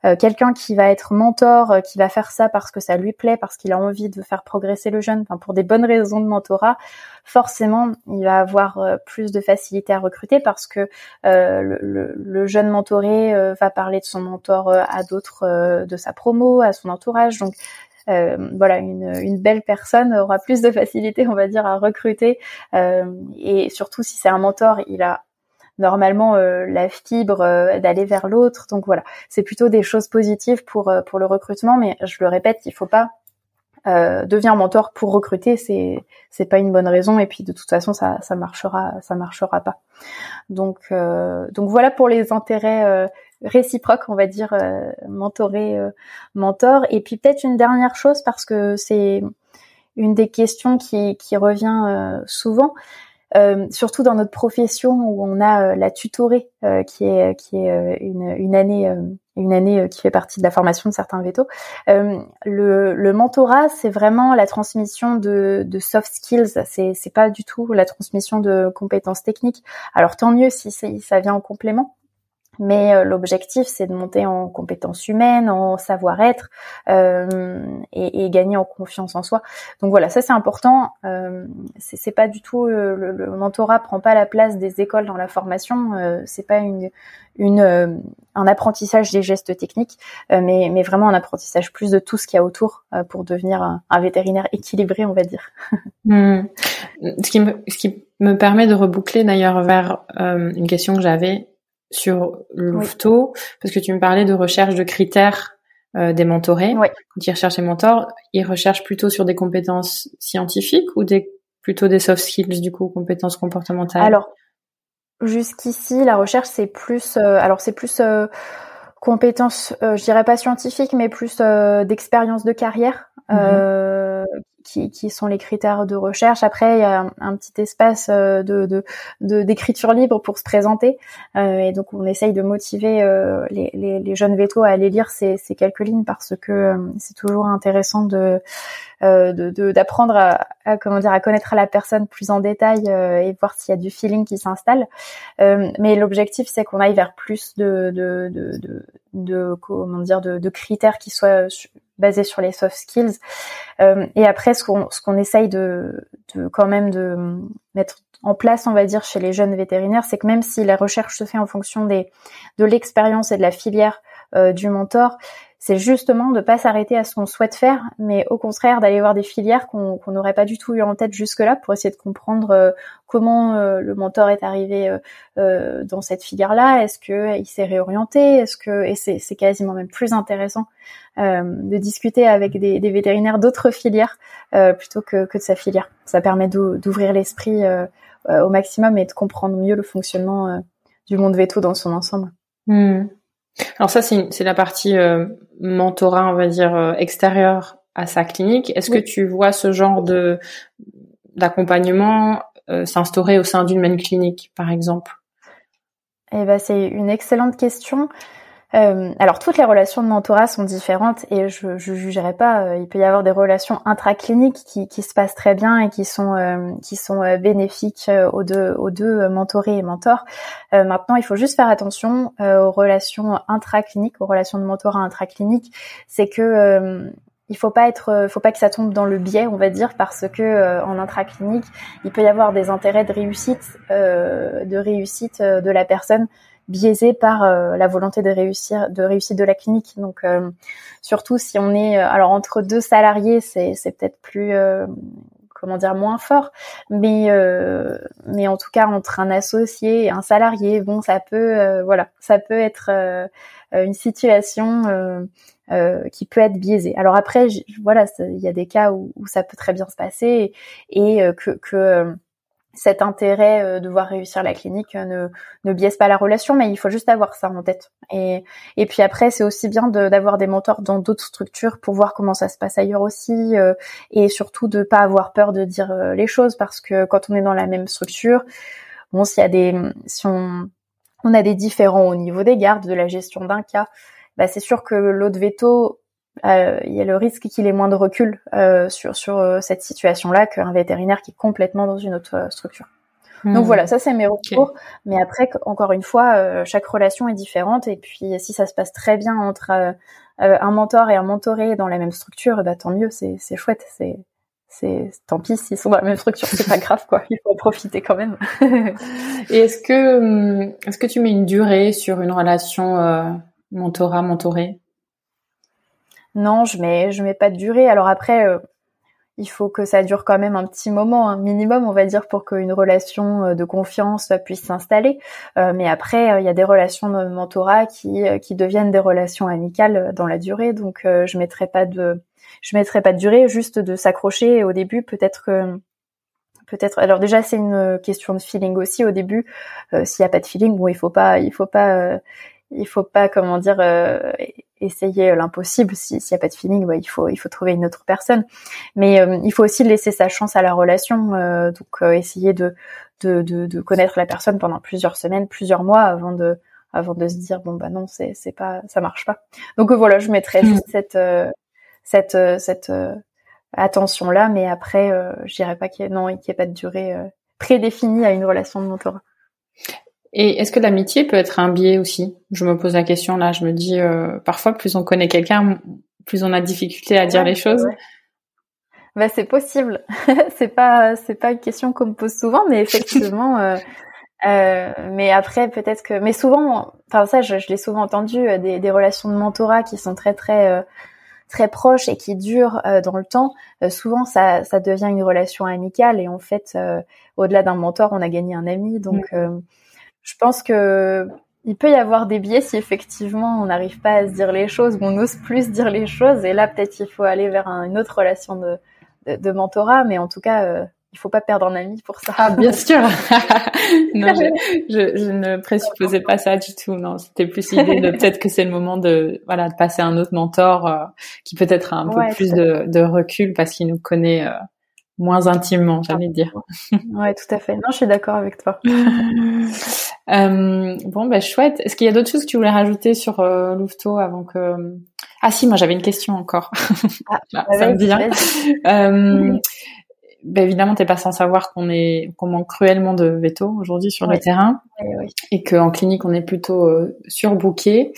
euh, quelqu'un qui va être mentor, euh, qui va faire ça parce que ça lui plaît, parce qu'il a envie de faire progresser le jeune, pour des bonnes raisons de mentorat, forcément il va avoir euh, plus de facilité à recruter parce que le, jeune mentoré va parler de son mentor à d'autres de sa promo, à son entourage, donc voilà, une, une, belle personne aura plus de facilité, on va dire, à recruter. et surtout, si c'est un mentor, il a normalement euh, la fibre euh, d'aller vers l'autre. Donc voilà, c'est plutôt des choses positives pour euh, pour le recrutement, mais je le répète, il faut pas devenir mentor pour recruter, c'est c'est pas une bonne raison et puis de toute façon ça ça marchera ça marchera pas. Donc donc voilà pour les intérêts réciproques, on va dire mentoré mentor et puis peut-être une dernière chose parce que c'est une des questions qui qui revient euh, surtout dans notre profession où on a euh, la tutorée euh, qui est qui est une, une année une année qui fait partie de la formation de certains vétos. le, le mentorat, c'est vraiment la transmission de, de soft skills. C'est c'est pas du tout la transmission de compétences techniques. Alors tant mieux si ça vient en complément. Mais euh, l'objectif, c'est de monter en compétences humaines, en savoir-être euh, et, et, gagner en confiance en soi. Donc voilà, ça c'est important. Euh, c'est pas du tout euh, le, le, mentorat prend pas la place des écoles dans la formation. Euh, c'est pas une, une un apprentissage des gestes techniques, mais, mais vraiment un apprentissage plus de tout ce qu'il y a autour pour devenir un, un, vétérinaire équilibré, on va dire. [laughs] Hmm. Ce, qui me, ce qui me permet de reboucler d'ailleurs vers une question que j'avais sur Louveteau, parce que tu me parlais de recherche de critères euh, des mentorés. Quand ils recherchent des mentors, ils recherchent plutôt sur des compétences scientifiques ou des plutôt des soft skills du coup, compétences comportementales? Alors jusqu'ici, la recherche c'est plus, euh, alors c'est plus euh, compétences, je dirais pas scientifiques, mais plus d'expérience de carrière. Mhm. Qui, qui, sont les critères de recherche. Après, il y a un, petit espace de, de, d'écriture libre pour se présenter, et donc on essaye de motiver les, les, les, jeunes vétos à aller lire ces, ces quelques lignes parce que c'est toujours intéressant de d'apprendre à, à, comment dire à connaître la personne plus en détail et voir s'il y a du feeling qui s'installe. mais l'objectif c'est qu'on aille vers plus de de, de, de, comment dire de, de, critères qui soient basés sur les soft skills. Euh, et après, ce qu'on ce qu'on essaye de, de quand même de mettre en place, on va dire, chez les jeunes vétérinaires, c'est que même si la recherche se fait en fonction des de l'expérience et de la filière euh, du mentor, c'est justement de pas s'arrêter à ce qu'on souhaite faire, mais au contraire d'aller voir des filières qu'on n'aurait pas du tout eu en tête jusque-là pour essayer de comprendre euh, comment euh, le mentor est arrivé euh, dans cette filière-là. Est-ce que il s'est réorienté? Est-ce que et c'est quasiment même plus intéressant de discuter avec des, des vétérinaires d'autres filières plutôt que, que, de sa filière. Ça permet d'ouvrir l'esprit au maximum et de comprendre mieux le fonctionnement du monde veto dans son ensemble. Hmm. Alors ça, c'est la partie euh, mentorat, on va dire, euh, extérieure à sa clinique. Est-ce que tu vois ce genre de d'accompagnement euh, s'instaurer au sein d'une même clinique, par exemple? Eh ben, c'est une excellente question. Euh, alors toutes les relations de mentorat sont différentes et je ne jugerai pas. Euh, il peut y avoir des relations intracliniques qui, qui se passent très bien et qui sont euh, qui sont bénéfiques aux deux aux deux mentorés et mentors. maintenant, il faut juste faire attention aux relations intracliniques, aux relations de mentorat intracliniques. C'est que il faut pas être, faut pas que ça tombe dans le biais, on va dire, parce que en intraclinique, il peut y avoir des intérêts de réussite, de réussite de la personne biaisé par euh, la volonté de réussir, de réussite de la clinique. Donc euh, surtout si on est, euh, alors entre deux salariés, c'est c'est peut-être plus comment dire moins fort mais mais en tout cas entre un associé et un salarié bon ça peut voilà ça peut être une situation qui peut être biaisée alors après voilà il y a des cas où, où, ça peut très bien se passer et, et que, que cet intérêt euh, de voir réussir la clinique euh, ne, ne biaise pas la relation, mais il faut juste avoir ça en tête. Et, et puis après, c'est aussi bien d'avoir des mentors dans d'autres structures pour voir comment ça se passe ailleurs aussi, euh, et surtout de pas avoir peur de dire les choses parce que quand on est dans la même structure, bon, s'il y a des, si on, on a des différents au niveau des gardes, de la gestion d'un cas, bah c'est sûr que l'autre veto euh, il y a le risque qu'il ait moins de recul euh, sur sur euh, cette situation-là qu'un vétérinaire qui est complètement dans une autre structure. Donc hmm. voilà, ça c'est mes retours. Mais après, encore une fois, chaque relation est différente. Et puis si ça se passe très bien entre un mentor et un mentoré dans la même structure, bah tant mieux, c'est c'est chouette. C'est c'est tant pis s'ils sont dans la même structure, c'est pas grave quoi. Il faut en profiter quand même. [laughs] et est-ce que hum, est-ce que tu mets une durée sur une relation mentorat mentoré? Non, je mets je mets pas de durée. Alors après, euh, il faut que ça dure quand même un petit moment, un minimum, on va dire, pour qu'une relation euh, de confiance puisse s'installer. Euh, mais après, il y a des relations de mentorat qui qui deviennent des relations amicales dans la durée. Donc, je mettrai pas de je mettrai pas de durée, juste de s'accrocher au début. Peut-être que peut-être alors déjà c'est une question de feeling aussi au début s'il y a pas de feeling bon il faut pas il faut pas il faut pas comment dire euh, essayer l'impossible. S'il n'y a pas de feeling il faut il faut trouver une autre personne. Mais euh, il faut aussi laisser sa chance à la relation euh, donc essayer de, de, de de connaître la personne pendant plusieurs semaines plusieurs mois avant de avant de se dire bon bah non c'est c'est pas ça marche pas. Donc voilà je mettrais juste mm. cette cette cette attention là mais après je dirais pas qu'il y ait non qu'il n'y ait pas de durée prédéfinie à une relation de mentorat et est-ce que l'amitié peut être un biais aussi? Je me pose la question là. Je me dis euh, parfois plus on connaît quelqu'un, plus on a de difficulté à dire les choses. Bah c'est possible. [laughs] c'est pas c'est pas une question qu'on me pose souvent, mais effectivement. euh, euh, mais après peut-être que, mais souvent, enfin ça je, je l'ai souvent entendu euh, des, des, relations de mentorat qui sont très très euh, très proches et qui durent dans le temps. souvent ça ça devient une relation amicale et en fait au-delà d'un mentor on a gagné un ami donc. Mm je pense que il peut y avoir des biais si effectivement on n'arrive pas à se dire les choses, on ose plus dire les choses, et là peut-être il faut aller vers une autre relation de, de, mentorat, mais en tout cas, euh, il faut pas perdre un ami pour ça. Ah bien sûr. [laughs] non, je, je, ne présupposais pas ça du tout. Non, c'était plus l'idée de peut-être que c'est le moment de voilà de passer à un autre mentor euh, qui peut-être a un peu plus de, de, recul parce qu'il nous connaît euh, moins intimement, j'allais dire. ouais, tout à fait. Non, je suis d'accord avec toi. [laughs] euh, bon, ben chouette. Est-ce qu'il y a d'autres choses que tu voulais rajouter sur euh, Louveteau avant que Ah si, moi j'avais une question encore. [laughs] Ah, bah, ça me vient. Euh, ben évidemment, t'es pas sans savoir qu'on est qu'on manque cruellement de veto aujourd'hui sur le terrain et qu'en clinique on est plutôt euh, surbooké.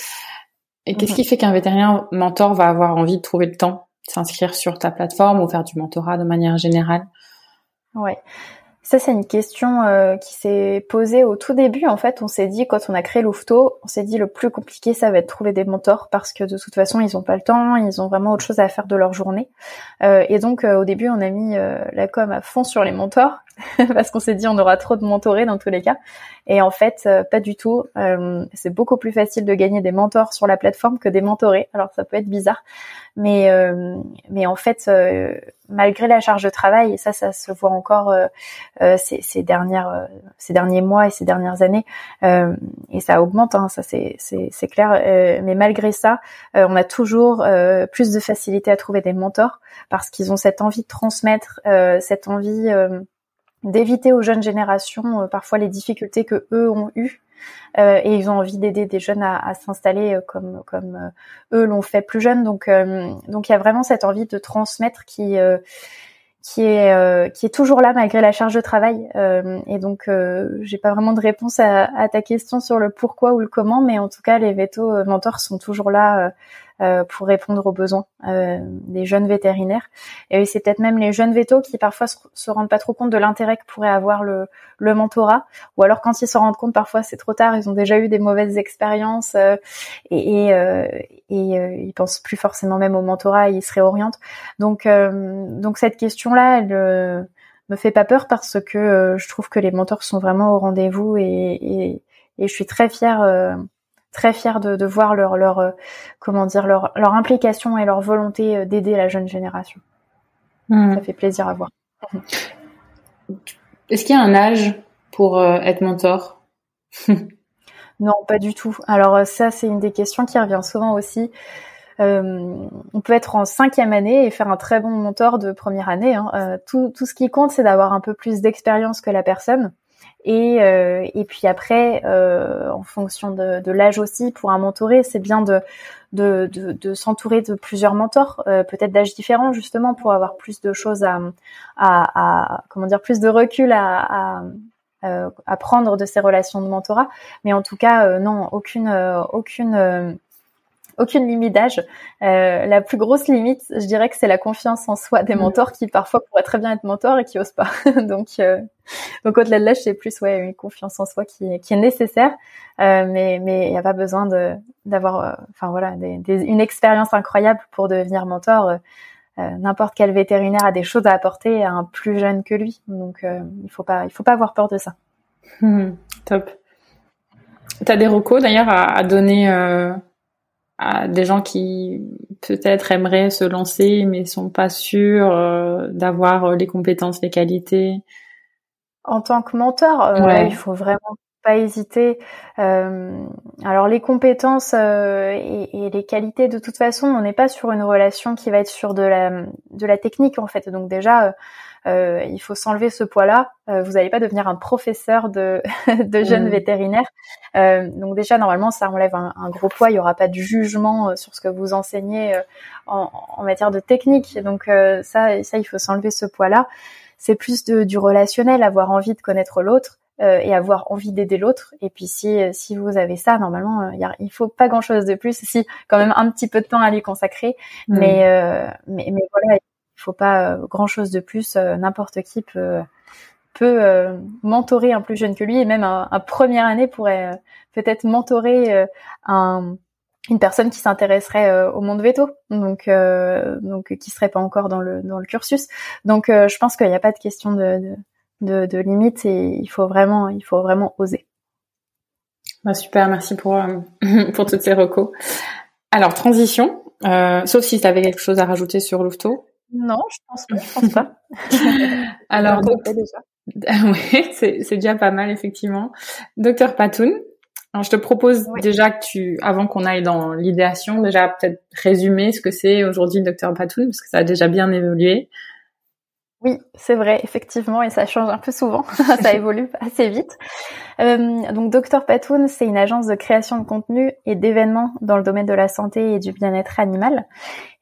Et qu'est-ce mhm. qui fait qu'un vétérinaire mentor va avoir envie de trouver le temps de s'inscrire sur ta plateforme ou faire du mentorat de manière générale? Ouais. Ça, c'est une question euh, qui s'est posée au tout début. En fait, on s'est dit, quand on a créé Louveteau, on s'est dit le plus compliqué, ça va être de trouver des mentors parce que de toute façon, ils n'ont pas le temps, ils ont vraiment autre chose à faire de leur journée. Euh, et donc, euh, au début, on a mis la com à fond sur les mentors [laughs] parce qu'on s'est dit, on aura trop de mentorés dans tous les cas. Et en fait, pas du tout. c'est beaucoup plus facile de gagner des mentors sur la plateforme que des mentorés. Alors, ça peut être bizarre, mais mais en fait malgré la charge de travail, ça, ça se voit encore euh, euh, ces, dernières, euh, ces derniers mois et ces dernières années, et ça augmente, hein, ça c'est c'est clair. mais malgré ça, on a toujours plus de facilité à trouver des mentors parce qu'ils ont cette envie de transmettre, cette envie d'éviter aux jeunes générations parfois les difficultés que eux ont eues euh, et ils ont envie d'aider des jeunes à, s'installer euh, comme comme euh, eux l'ont fait plus jeunes. Donc donc il y a vraiment cette envie de transmettre qui qui est qui est toujours là malgré la charge de travail. et donc j'ai pas vraiment de réponse à, à, ta question sur le pourquoi ou le comment, mais en tout cas les vétos mentors sont toujours là euh, pour répondre aux besoins euh, des jeunes vétérinaires. Et c'est peut-être même les jeunes vétos qui parfois se, rendent pas trop compte de l'intérêt que pourrait avoir le, le mentorat, ou alors quand ils se rendent compte, parfois c'est trop tard, ils ont déjà eu des mauvaises expériences euh, et, et, euh, et euh, ils pensent plus forcément même au mentorat, ils se réorientent. Donc, donc cette question-là, elle me fait pas peur parce que je trouve que les mentors sont vraiment au rendez-vous et, et, et je suis très fière très fière de, de voir leur, leur euh, comment dire leur, leur implication et leur volonté euh, d'aider la jeune génération. Hmm. Ça fait plaisir à voir. Est-ce qu'il y a un âge pour euh, être mentor? [laughs] Non, pas du tout. Alors ça, c'est une des questions qui revient souvent aussi. Euh, on peut être en cinquième année et faire un très bon mentor de première année. Hein. Euh, tout, tout ce qui compte, c'est d'avoir un peu plus d'expérience que la personne. Et, euh, et puis après, euh, en fonction de, de l'âge aussi, pour un mentoré, c'est bien de, de, de, de s'entourer de plusieurs mentors, euh, peut-être d'âge différents justement, pour avoir plus de choses à, à, à comment dire, plus de recul à, à à prendre de ces relations de mentorat, mais en tout cas, non, aucune, aucune aucune limite d'âge. Euh, la plus grosse limite, je dirais que c'est la confiance en soi des mm. mentors qui parfois pourraient très bien être mentors et qui osent pas. [laughs] donc, euh, donc au-delà de l'âge, c'est plus ouais une confiance en soi qui, qui est nécessaire, euh, mais mais il n'y a pas besoin de d'avoir, enfin voilà, des, une expérience incroyable pour devenir mentor. N'importe quel vétérinaire a des choses à apporter à un plus jeune que lui, donc il faut pas il faut pas avoir peur de ça. Mm. [laughs] top. T'as des recos d'ailleurs à, à donner à des gens qui peut-être aimeraient se lancer mais sont pas sûrs euh, d'avoir euh, les compétences, les qualités. En tant que mentor, euh, il faut vraiment pas hésiter. alors les compétences et, et, les qualités, de toute façon, on n'est pas sur une relation qui va être sur de la de la technique en fait. Donc déjà euh, il faut s'enlever ce poids-là. Euh, vous n'allez pas devenir un professeur de, [laughs] de jeunes mmh. vétérinaires. Euh, donc déjà, normalement, ça enlève un, un, gros poids. Il n'y aura pas de jugement euh, sur ce que vous enseignez euh, en, en, matière de technique. Donc ça, ça, il faut s'enlever ce poids-là. C'est plus de, du relationnel, avoir envie de connaître l'autre. et avoir envie d'aider l'autre. Et puis si si vous avez ça, normalement, il y il faut pas grand chose de plus. Si quand même un petit peu de temps à lui consacrer, mmh. mais, mais mais voilà, il faut pas euh, grand chose de plus. Euh, n'importe qui peut peut euh, mentorer un plus jeune que lui et même un, première année pourrait peut-être mentorer un, une personne qui s'intéresserait au monde veto, donc donc qui serait pas encore dans le dans le cursus. Donc je pense qu'il n'y a pas de question de, de, de, limite et il faut vraiment il faut vraiment oser. Bah, super, merci pour [laughs] pour toutes ces recos. Alors transition, sauf si tu avais quelque chose à rajouter sur Louveteau. Non, je pense pas. Je pense pas. [laughs] Alors, [laughs] oui, c'est déjà pas mal effectivement. Docteur Patoun, alors, je te propose déjà que tu, avant qu'on aille dans l'idéation, déjà peut-être résumer ce que c'est aujourd'hui Docteur Patoun, parce que ça a déjà bien évolué. Oui, c'est vrai, effectivement, et ça change un peu souvent, [laughs] ça évolue assez vite. Euh, donc Dr Patoun, c'est une agence de création de contenu et d'événements dans le domaine de la santé et du bien-être animal.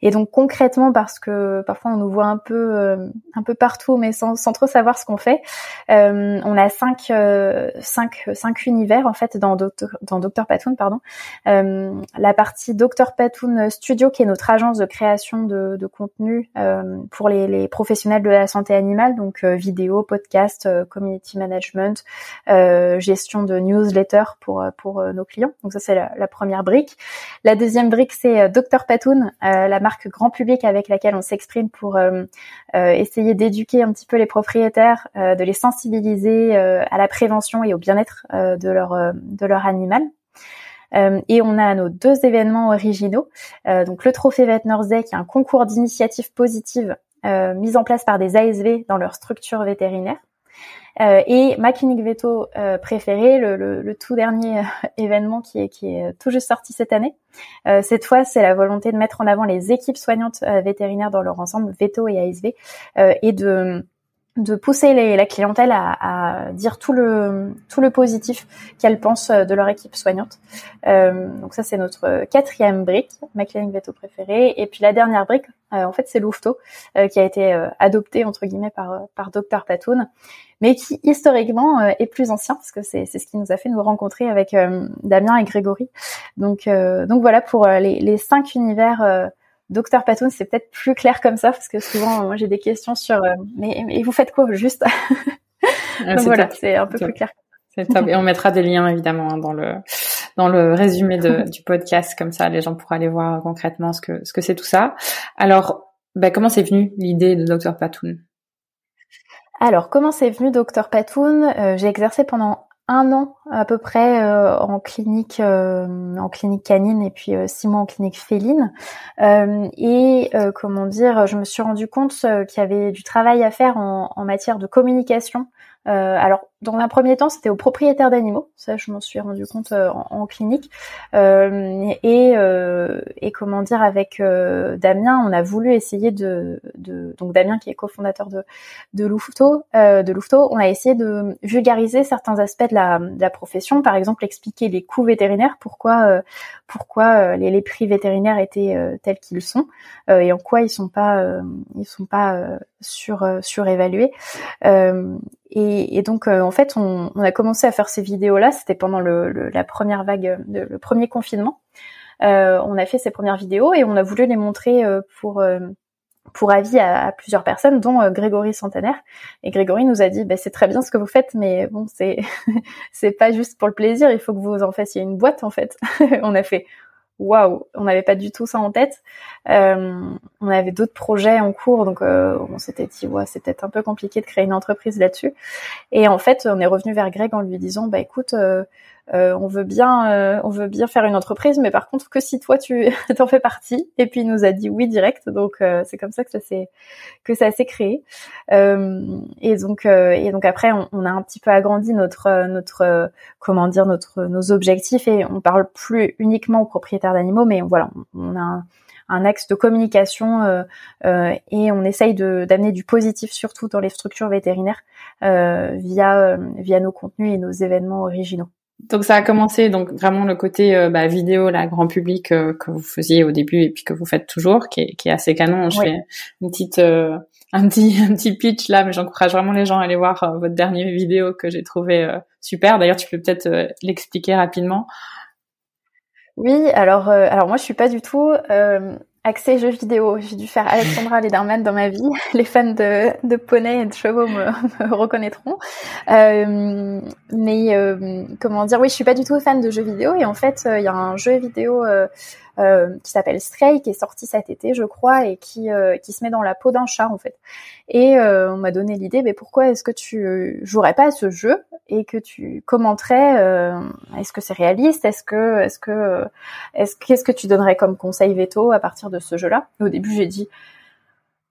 Et donc concrètement, parce que parfois on nous voit un peu euh, un peu partout, mais sans, sans trop savoir ce qu'on fait, euh, on a cinq, euh, cinq, cinq univers en fait dans Dr dans Dr Patoun, pardon. la partie Dr Patoun Studio, qui est notre agence de création de, de contenu pour les, les, professionnels de la santé animale, donc vidéo, podcast, community management gestion de newsletter pour euh, pour euh, nos clients. Donc ça c'est la, première brique. La deuxième brique c'est euh, Dr Patoun, la grand public avec laquelle on s'exprime pour essayer d'éduquer un petit peu les propriétaires, de les sensibiliser à la prévention et au bien-être de leur de leur animal. et on a nos deux événements originaux. donc le Trophée Vet Day, qui est un concours d'initiatives positives mis en place par des ASV dans leur structure vétérinaire. Euh, et ma clinique veto euh, préférée, le, tout dernier euh, [laughs] événement qui est, qui est tout juste sorti cette année. cette fois, c'est la volonté de mettre en avant les équipes soignantes vétérinaires dans leur ensemble, veto et ASV, et de de pousser les, la clientèle à, à, dire tout le tout le positif qu'elle pense de leur équipe soignante. Euh, donc ça c'est notre quatrième brique, ma clinique veto préférée. Et puis la dernière brique, euh, en fait c'est Louveteau, euh, qui a été adopté entre guillemets par par Dr Patoun, mais qui historiquement est plus ancien parce que c'est c'est ce qui nous a fait nous rencontrer avec Damien et Grégory. Donc donc voilà pour les, les cinq univers Docteur Patoun, c'est peut-être plus clair comme ça parce que souvent moi j'ai des questions sur euh, mais, mais vous faites quoi juste? [laughs] Donc voilà, c'est un peu plus clair. C'est top. Et on mettra des liens évidemment hein, dans le dans le résumé de, [laughs] du podcast. Comme ça les gens pourront aller voir concrètement ce que ce que c'est tout ça. Alors ben, comment c'est venu l'idée de Docteur Patoun? Alors, comment c'est venu Docteur Patoun? Euh, J'ai exercé pendant un an à peu près euh, en clinique euh, en clinique canine et puis euh, six mois en clinique féline. Et comment dire je me suis rendu compte qu'il y avait du travail à faire en, en matière de communication. Alors dans un premier temps, c'était aux propriétaires d'animaux. Ça, je m'en suis rendu compte euh, en, clinique. Euh, et, euh, et, comment dire, avec euh, Damien, on a voulu essayer de, de donc Damien qui est cofondateur de de Louveteau, euh, de Louveteau, on a essayé de vulgariser certains aspects de la, de la profession. Par exemple, expliquer les coûts vétérinaires, pourquoi pourquoi les, les, prix vétérinaires étaient tels qu'ils sont et en quoi ils sont pas ils sont pas sur surévalués. Et, et, donc, en fait, on, a commencé à faire ces vidéos-là. C'était pendant la première vague, le premier confinement. Euh, on a fait ces premières vidéos et on a voulu les montrer euh, pour euh, pour avis à, plusieurs personnes, dont Grégory Centenaire. Et Grégory nous a dit, bah, c'est très bien ce que vous faites, mais bon, c'est [laughs] c'est pas juste pour le plaisir. Il faut que vous en fassiez une boîte en fait. [laughs] on a fait, waouh, on n'avait pas du tout ça en tête. Euh, on avait d'autres projets en cours, donc euh, on s'était dit, ouais, c'était un peu compliqué de créer une entreprise là-dessus. Et en fait, on est revenu vers Greg en lui disant, bah écoute, euh, euh, on veut bien, euh, on veut bien faire une entreprise, mais par contre que si toi tu [laughs] t'en fais partie. Et puis il nous a dit oui direct, donc euh, c'est comme ça que ça s'est que créé. et donc après on, a un petit peu agrandi notre notre comment dire notre nos objectifs et on parle plus uniquement aux propriétaires d'animaux, mais voilà on, a un, axe de communication et on essaye de d'amener du positif surtout dans les structures vétérinaires via via nos contenus et nos événements originaux. Donc ça a commencé donc vraiment le côté euh, bah, vidéo, la grand public euh, que vous faisiez au début et puis que vous faites toujours, qui est, qui est assez canon. Je fais une petite euh, un petit [laughs] un petit pitch là, mais j'encourage vraiment les gens à aller voir votre dernière vidéo que j'ai trouvé super. D'ailleurs, tu peux peut-être l'expliquer rapidement. Oui, alors alors moi je suis pas du tout accès jeux vidéo. J'ai dû faire Alexandra Lederman dans ma vie. [laughs] Les fans de, de poney et de chevaux [laughs] me, reconnaîtront. Euh, mais euh, comment dire, oui, je suis pas du tout fan de jeux vidéo. Et en fait, euh, il y a un jeu vidéo euh, euh, qui s'appelle Stray, qui est sorti cet été, je crois, et qui euh, qui se met dans la peau d'un chat en fait. Et euh, on m'a donné l'idée, mais pourquoi est-ce que tu jouerais pas à ce jeu et que tu commenterais Est-ce que c'est réaliste? Est-ce que est-ce que est-ce qu'est-ce que tu donnerais comme conseil veto à partir de ce jeu-là? Au début, j'ai dit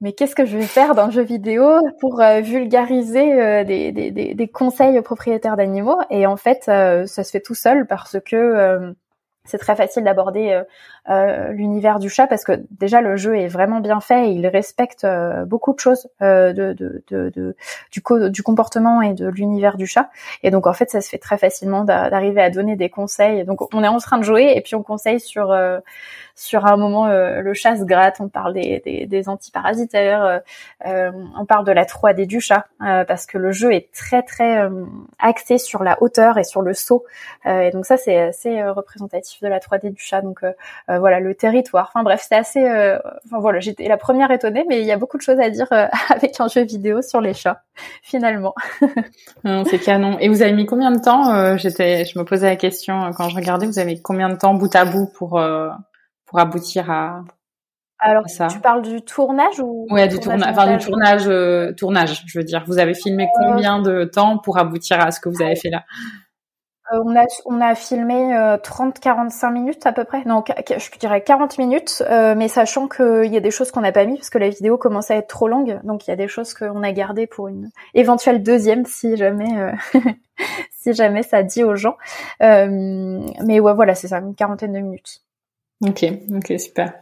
mais qu'est-ce que je vais faire dans le jeu vidéo pour vulgariser des, des, des, des, conseils aux propriétaires d'animaux? Et en fait, ça se fait tout seul parce que c'est très facile d'aborder euh, euh, l'univers du chat parce que déjà le jeu est vraiment bien fait et il respecte euh, beaucoup de choses de, de, de, du, du comportement et de l'univers du chat. Et donc en fait ça se fait très facilement d'arriver à donner des conseils. Donc on est en train de jouer et puis on conseille sur sur un moment le chat se gratte on parle des, des, des antiparasitaires on parle de la 3D du chat parce que le jeu est très très axé sur la hauteur et sur le saut et donc ça c'est assez représentatif de la 3D du chat. Donc euh, euh, voilà, le territoire. Enfin bref, c'est assez. Euh, enfin voilà, j'étais la première étonnée, mais il y a beaucoup de choses à dire [laughs] avec un jeu vidéo sur les chats, finalement. [laughs] c'est canon. Et vous avez mis combien de temps J'étais, je me posais la question quand je regardais. Vous avez mis combien de temps bout à bout pour pour aboutir à alors, ça. tu parles du tournage ou Ouais, du tournage, enfin du tournage, tournage, je veux dire. Vous avez filmé combien de temps pour aboutir à ce que vous avez fait là? Euh, on a on a filmé 30-45 euh, minutes à peu près. Non, je dirais 40 minutes, euh, mais sachant qu'il y a des choses qu'on n'a pas mis parce que la vidéo commence à être trop longue, donc il y a des choses qu'on a gardées pour une éventuelle deuxième si jamais [laughs] si jamais ça dit aux gens. mais ouais, voilà, c'est ça, une quarantaine de minutes. Ok, ok, super.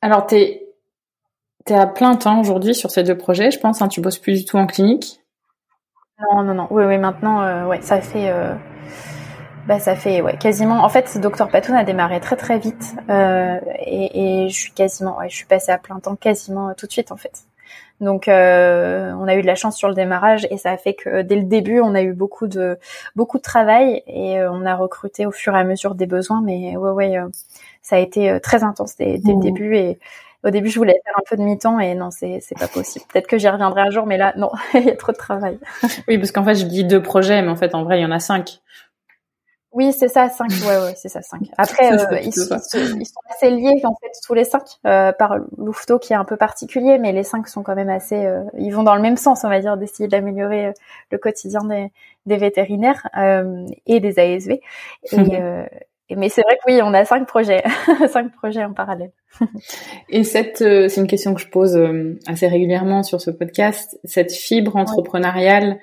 Alors t'es t'es à plein temps aujourd'hui sur ces deux projets, je pense. Hein, tu bosses plus du tout en clinique. Non, non, non. Oui, oui. Maintenant, ouais, ça fait bah ça fait ouais quasiment. En fait, Docteur Patoun a démarré très très vite euh, et, et, je suis quasiment, ouais, je suis passée à plein temps quasiment euh, tout de suite en fait. Donc euh, on a eu de la chance sur le démarrage et ça a fait que dès le début on a eu beaucoup de beaucoup de travail et euh, on a recruté au fur et à mesure des besoins. Mais ouais ouais, euh, ça a été très intense dès, dès le mmh. début et au début, je voulais faire un peu de mi-temps et non, c'est c'est pas possible. Peut-être que j'y reviendrai un jour, mais là, non, [laughs] il y a trop de travail. oui, parce qu'en fait, je dis deux projets, mais en fait, en vrai, il y en a cinq. Oui, c'est ça, cinq. Ouais, ouais, c'est ça, cinq. Après, [laughs] euh, ils, sont, assez liés en fait tous les cinq euh, par Louveteau qui est un peu particulier, mais les cinq sont quand même assez. Euh, ils vont dans le même sens, on va dire, d'essayer d'améliorer euh, le quotidien des, des vétérinaires et des ASV. Et, [laughs] mais c'est vrai que oui, on a cinq projets, [laughs] cinq projets en parallèle. et cette, c'est une question que je pose assez régulièrement sur ce podcast. Cette fibre entrepreneuriale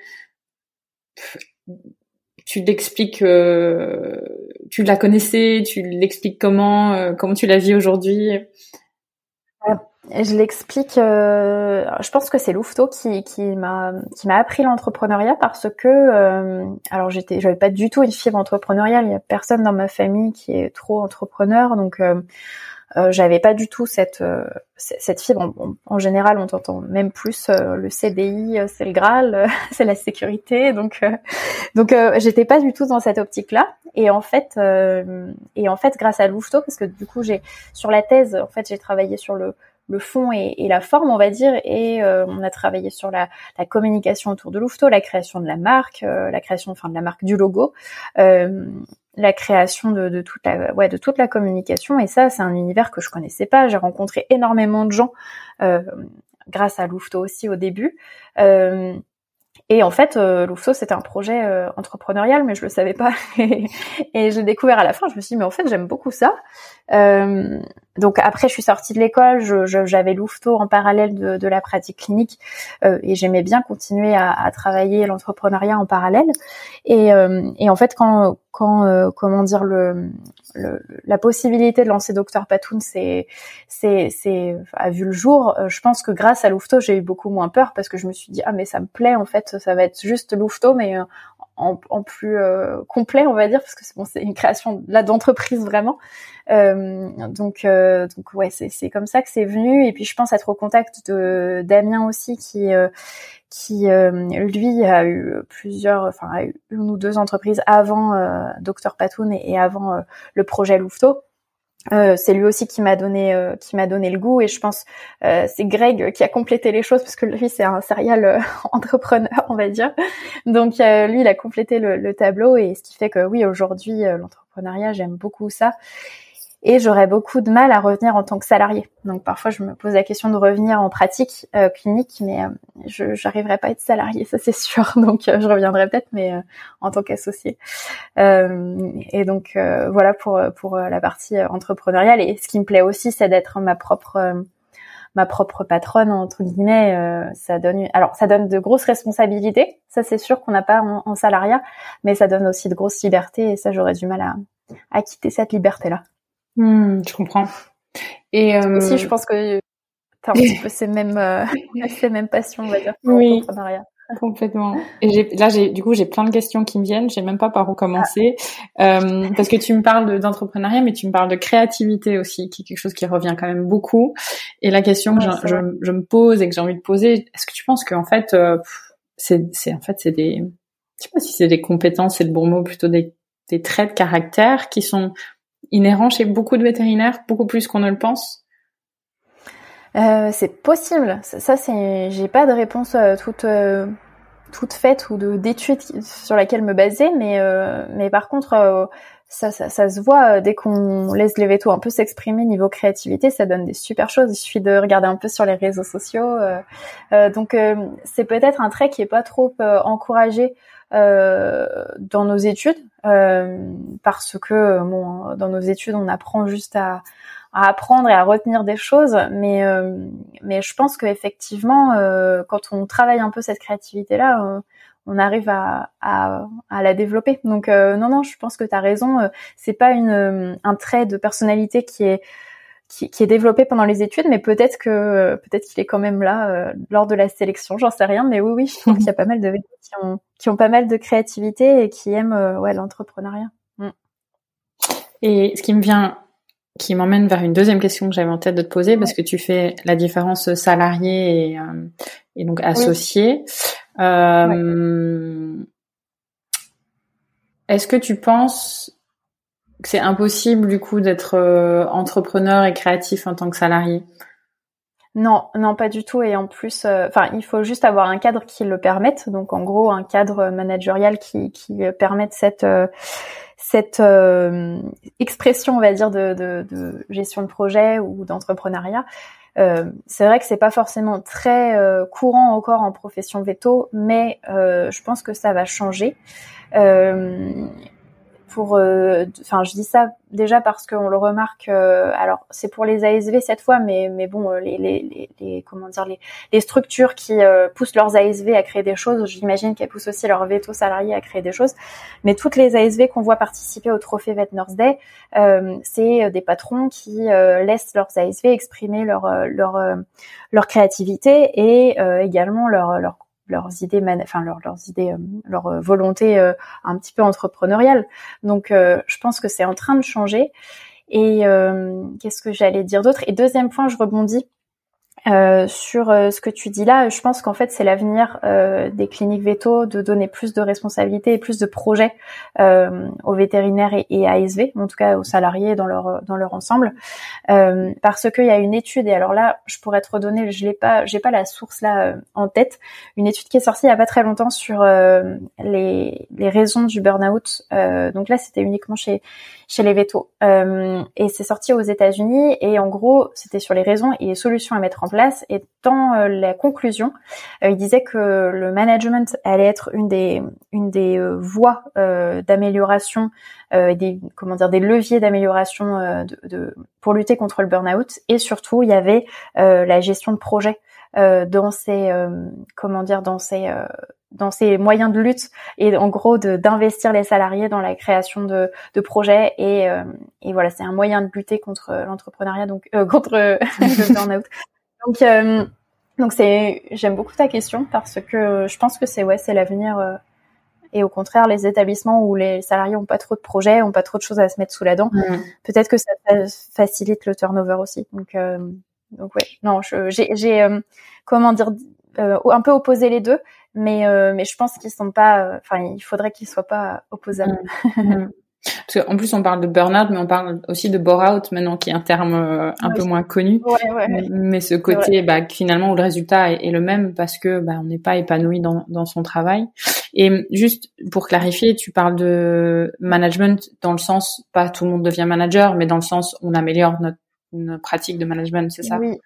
tu l'expliques, euh, tu la connaissais, tu l'expliques comment, euh, comment tu la vis aujourd'hui? Euh, Je l'explique. je pense que c'est Louveteau qui, qui m'a qui m'a appris l'entrepreneuriat parce que alors j'étais j'avais pas du tout une fibre entrepreneuriale. Il y a personne dans ma famille qui est trop entrepreneur, donc euh, j'avais pas du tout cette euh, cette fibre. En, général, on t'entend même plus euh, le CDI, c'est le Graal, [laughs] c'est la sécurité. Donc donc j'étais pas du tout dans cette optique-là. Et en fait et en fait, grâce à Louveteau, parce que du coup j'ai sur la thèse, en fait, j'ai travaillé sur le le fond et, et, la forme, on va dire, et on a travaillé sur la, la, communication autour de Louveteau, la création de la marque, la création, enfin de la marque du logo, euh, la création de, toute la ouais de toute la communication et ça c'est un univers que je connaissais pas j'ai rencontré énormément de gens euh, grâce à Louveteau aussi au début euh, et en fait, euh, c'était un projet euh, entrepreneurial, mais je le savais pas. [laughs] et, j'ai découvert à la fin, je me suis dit, mais en fait, j'aime beaucoup ça. Euh, donc après, je suis sortie de l'école, j'avais Louveteau en parallèle de, la pratique clinique, euh, et j'aimais bien continuer à, travailler l'entrepreneuriat en parallèle. Et, en fait, quand, quand comment dire le, la possibilité de lancer Docteur Patoun, c'est, c'est, c'est a vu le jour. Je pense que grâce à Louveteau, j'ai eu beaucoup moins peur parce que je me suis dit ah mais ça me plaît en fait ça va être juste Louveteau, mais euh, en, plus euh, complet, on va dire, parce que c'est bon, c'est une création là d'entreprise vraiment. Euh, donc, donc ouais, c'est comme ça que c'est venu. Et puis je pense être au contact de Damien aussi, qui qui lui a eu plusieurs, enfin a eu une ou deux entreprises avant Docteur Patoun et, et avant le projet Louveteau. Euh, c'est lui aussi qui m'a donné euh, qui m'a donné le goût et je pense euh, c'est Greg qui a complété les choses parce que lui c'est un serial [laughs] entrepreneur on va dire. Donc lui il a complété le, le, tableau et ce qui fait que oui aujourd'hui l'entrepreneuriat j'aime beaucoup ça et j'aurais beaucoup de mal à revenir en tant que salarié. Donc parfois je me pose la question de revenir en pratique euh, clinique, mais euh, je j'arriverai pas à être salarié, ça c'est sûr. [laughs] Donc euh, je reviendrai peut-être, mais en tant qu'associé. et donc voilà pour pour la partie entrepreneuriale. Et ce qui me plaît aussi, c'est d'être ma propre ma propre patronne entre guillemets, euh, ça donne alors ça donne de grosses responsabilités, ça c'est sûr qu'on n'a pas en, salariat, mais ça donne aussi de grosses libertés et ça j'aurais du mal à, à quitter cette liberté là. Hmm, je comprends. Et euh... aussi je pense que t'as un petit peu ces mêmes euh, [laughs] ces mêmes passions on va dire pour oui. l'entrepreneuriat. Complètement. Et là, j'ai du coup, j'ai plein de questions qui me viennent. Je sais même pas par où commencer, euh, parce que tu me parles d'entrepreneuriat, mais tu me parles de créativité aussi, qui est quelque chose qui revient quand même beaucoup. Et la question que je, je, me pose et que j'ai envie de poser, est-ce que tu penses qu'en fait, euh, c'est, c'est en fait, c'est des, je sais pas si c'est des compétences, c'est le bon mot, plutôt des, des traits de caractère qui sont inhérents chez beaucoup de vétérinaires, beaucoup plus qu'on ne le pense. Euh, c'est possible. Ça, c'est, j'ai pas de réponse euh, toute euh, toute faite ou de d'études sur laquelle me baser, mais mais par contre, ça, ça, ça, se voit dès qu'on laisse les vétos un peu s'exprimer niveau créativité, ça donne des super choses. Il suffit de regarder un peu sur les réseaux sociaux. donc c'est peut-être un trait qui est pas trop encouragé dans nos études, parce que bon, dans nos études, on apprend juste à à apprendre et à retenir des choses, mais euh, mais je pense qu'effectivement, euh, quand on travaille un peu cette créativité là, euh, on arrive à, à, à, la développer. Donc non non, je pense que tu as raison. c'est pas une un trait de personnalité qui est qui, qui, est développé pendant les études, mais peut-être que peut-être qu'il est quand même là lors de la sélection, j'en sais rien, mais oui oui, je trouve qu'il y a pas mal de qui ont qui ont pas mal de créativité et qui aiment ouais l'entrepreneuriat. Mm. Et ce qui me vient qui m'emmène vers une deuxième question que j'avais en tête de te poser parce que tu fais la différence salarié et, euh, et donc associé. Euh, Est-ce que tu penses c'est impossible du coup d'être euh, entrepreneur et créatif en tant que salarié non, non, pas du tout. Et en plus, euh, enfin, il faut juste avoir un cadre qui le permette. Donc, en gros, un cadre managérial qui, qui permette cette cette euh, expression, on va dire, de, de, de, gestion de projet ou d'entrepreneuriat. Euh, c'est vrai que c'est pas forcément très euh, courant encore en profession veto, mais je pense que ça va changer pour, euh, enfin, je dis ça déjà parce qu'on le remarque. Euh, alors, c'est pour les ASV cette fois, mais mais bon, euh, les les, les, comment dire les, les structures qui poussent leurs ASV à créer des choses, j'imagine qu'elles poussent aussi leurs veto salariés à créer des choses. Mais toutes les ASV qu'on voit participer au trophée Vet Nurse Day, c'est des patrons qui laissent leurs ASV exprimer leur leur leur créativité et également leur leur leurs idées, enfin leurs idées, euh, leur euh, volonté euh, un petit peu entrepreneuriale. Donc, je pense que c'est en train de changer. Et qu'est-ce que j'allais dire d'autre? Et deuxième point, je rebondis euh, sur euh, ce que tu dis là, je pense qu'en fait c'est l'avenir euh, des cliniques veto de donner plus de responsabilités et plus de projets aux vétérinaires et, et, ASV, en tout cas aux salariés dans leur dans leur ensemble, parce qu'il y a une étude et alors là je pourrais te redonner, je l'ai pas, j'ai pas la source là en tête, une étude qui est sortie il y a pas très longtemps sur les, les raisons du burn-out. donc là c'était uniquement chez chez les vétos et c'est sorti aux États-Unis et en gros c'était sur les raisons et les solutions à mettre en place. Et dans euh, la conclusion, euh, il disait que le management allait être une des une des euh, voies d'amélioration, des comment dire des leviers d'amélioration de, pour lutter contre le burn-out. Et surtout, il y avait la gestion de projet dans ces comment dire dans ces dans ces moyens de lutte et en gros d'investir les salariés dans la création de, de projets et, et voilà c'est un moyen de lutter contre l'entrepreneuriat donc contre [laughs] le burn-out donc, euh, donc c'est, j'aime beaucoup ta question parce que je pense que c'est ouais, c'est l'avenir. Euh, et au contraire, les établissements où les salariés ont pas trop de projets, ont pas trop de choses à se mettre sous la dent, mm. peut-être que ça facilite le turnover aussi. Donc, euh, donc ouais, non, j'ai, j'ai comment dire, un peu opposé les deux, mais mais je pense qu'ils sont pas, enfin, il faudrait qu'ils soient pas opposables. Mm. Parce qu'en plus, on parle de burn-out, mais on parle aussi de bore-out maintenant, qui est un terme euh, un peu moins connu. Ouais, ouais, mais, ce côté, bah, finalement, où le résultat est, le même parce que bah, on n'est pas épanoui dans, dans son travail. Et juste pour clarifier, tu parles de management dans le sens, pas tout le monde devient manager, mais dans le sens on améliore notre, notre pratique de management, c'est ça? Oui,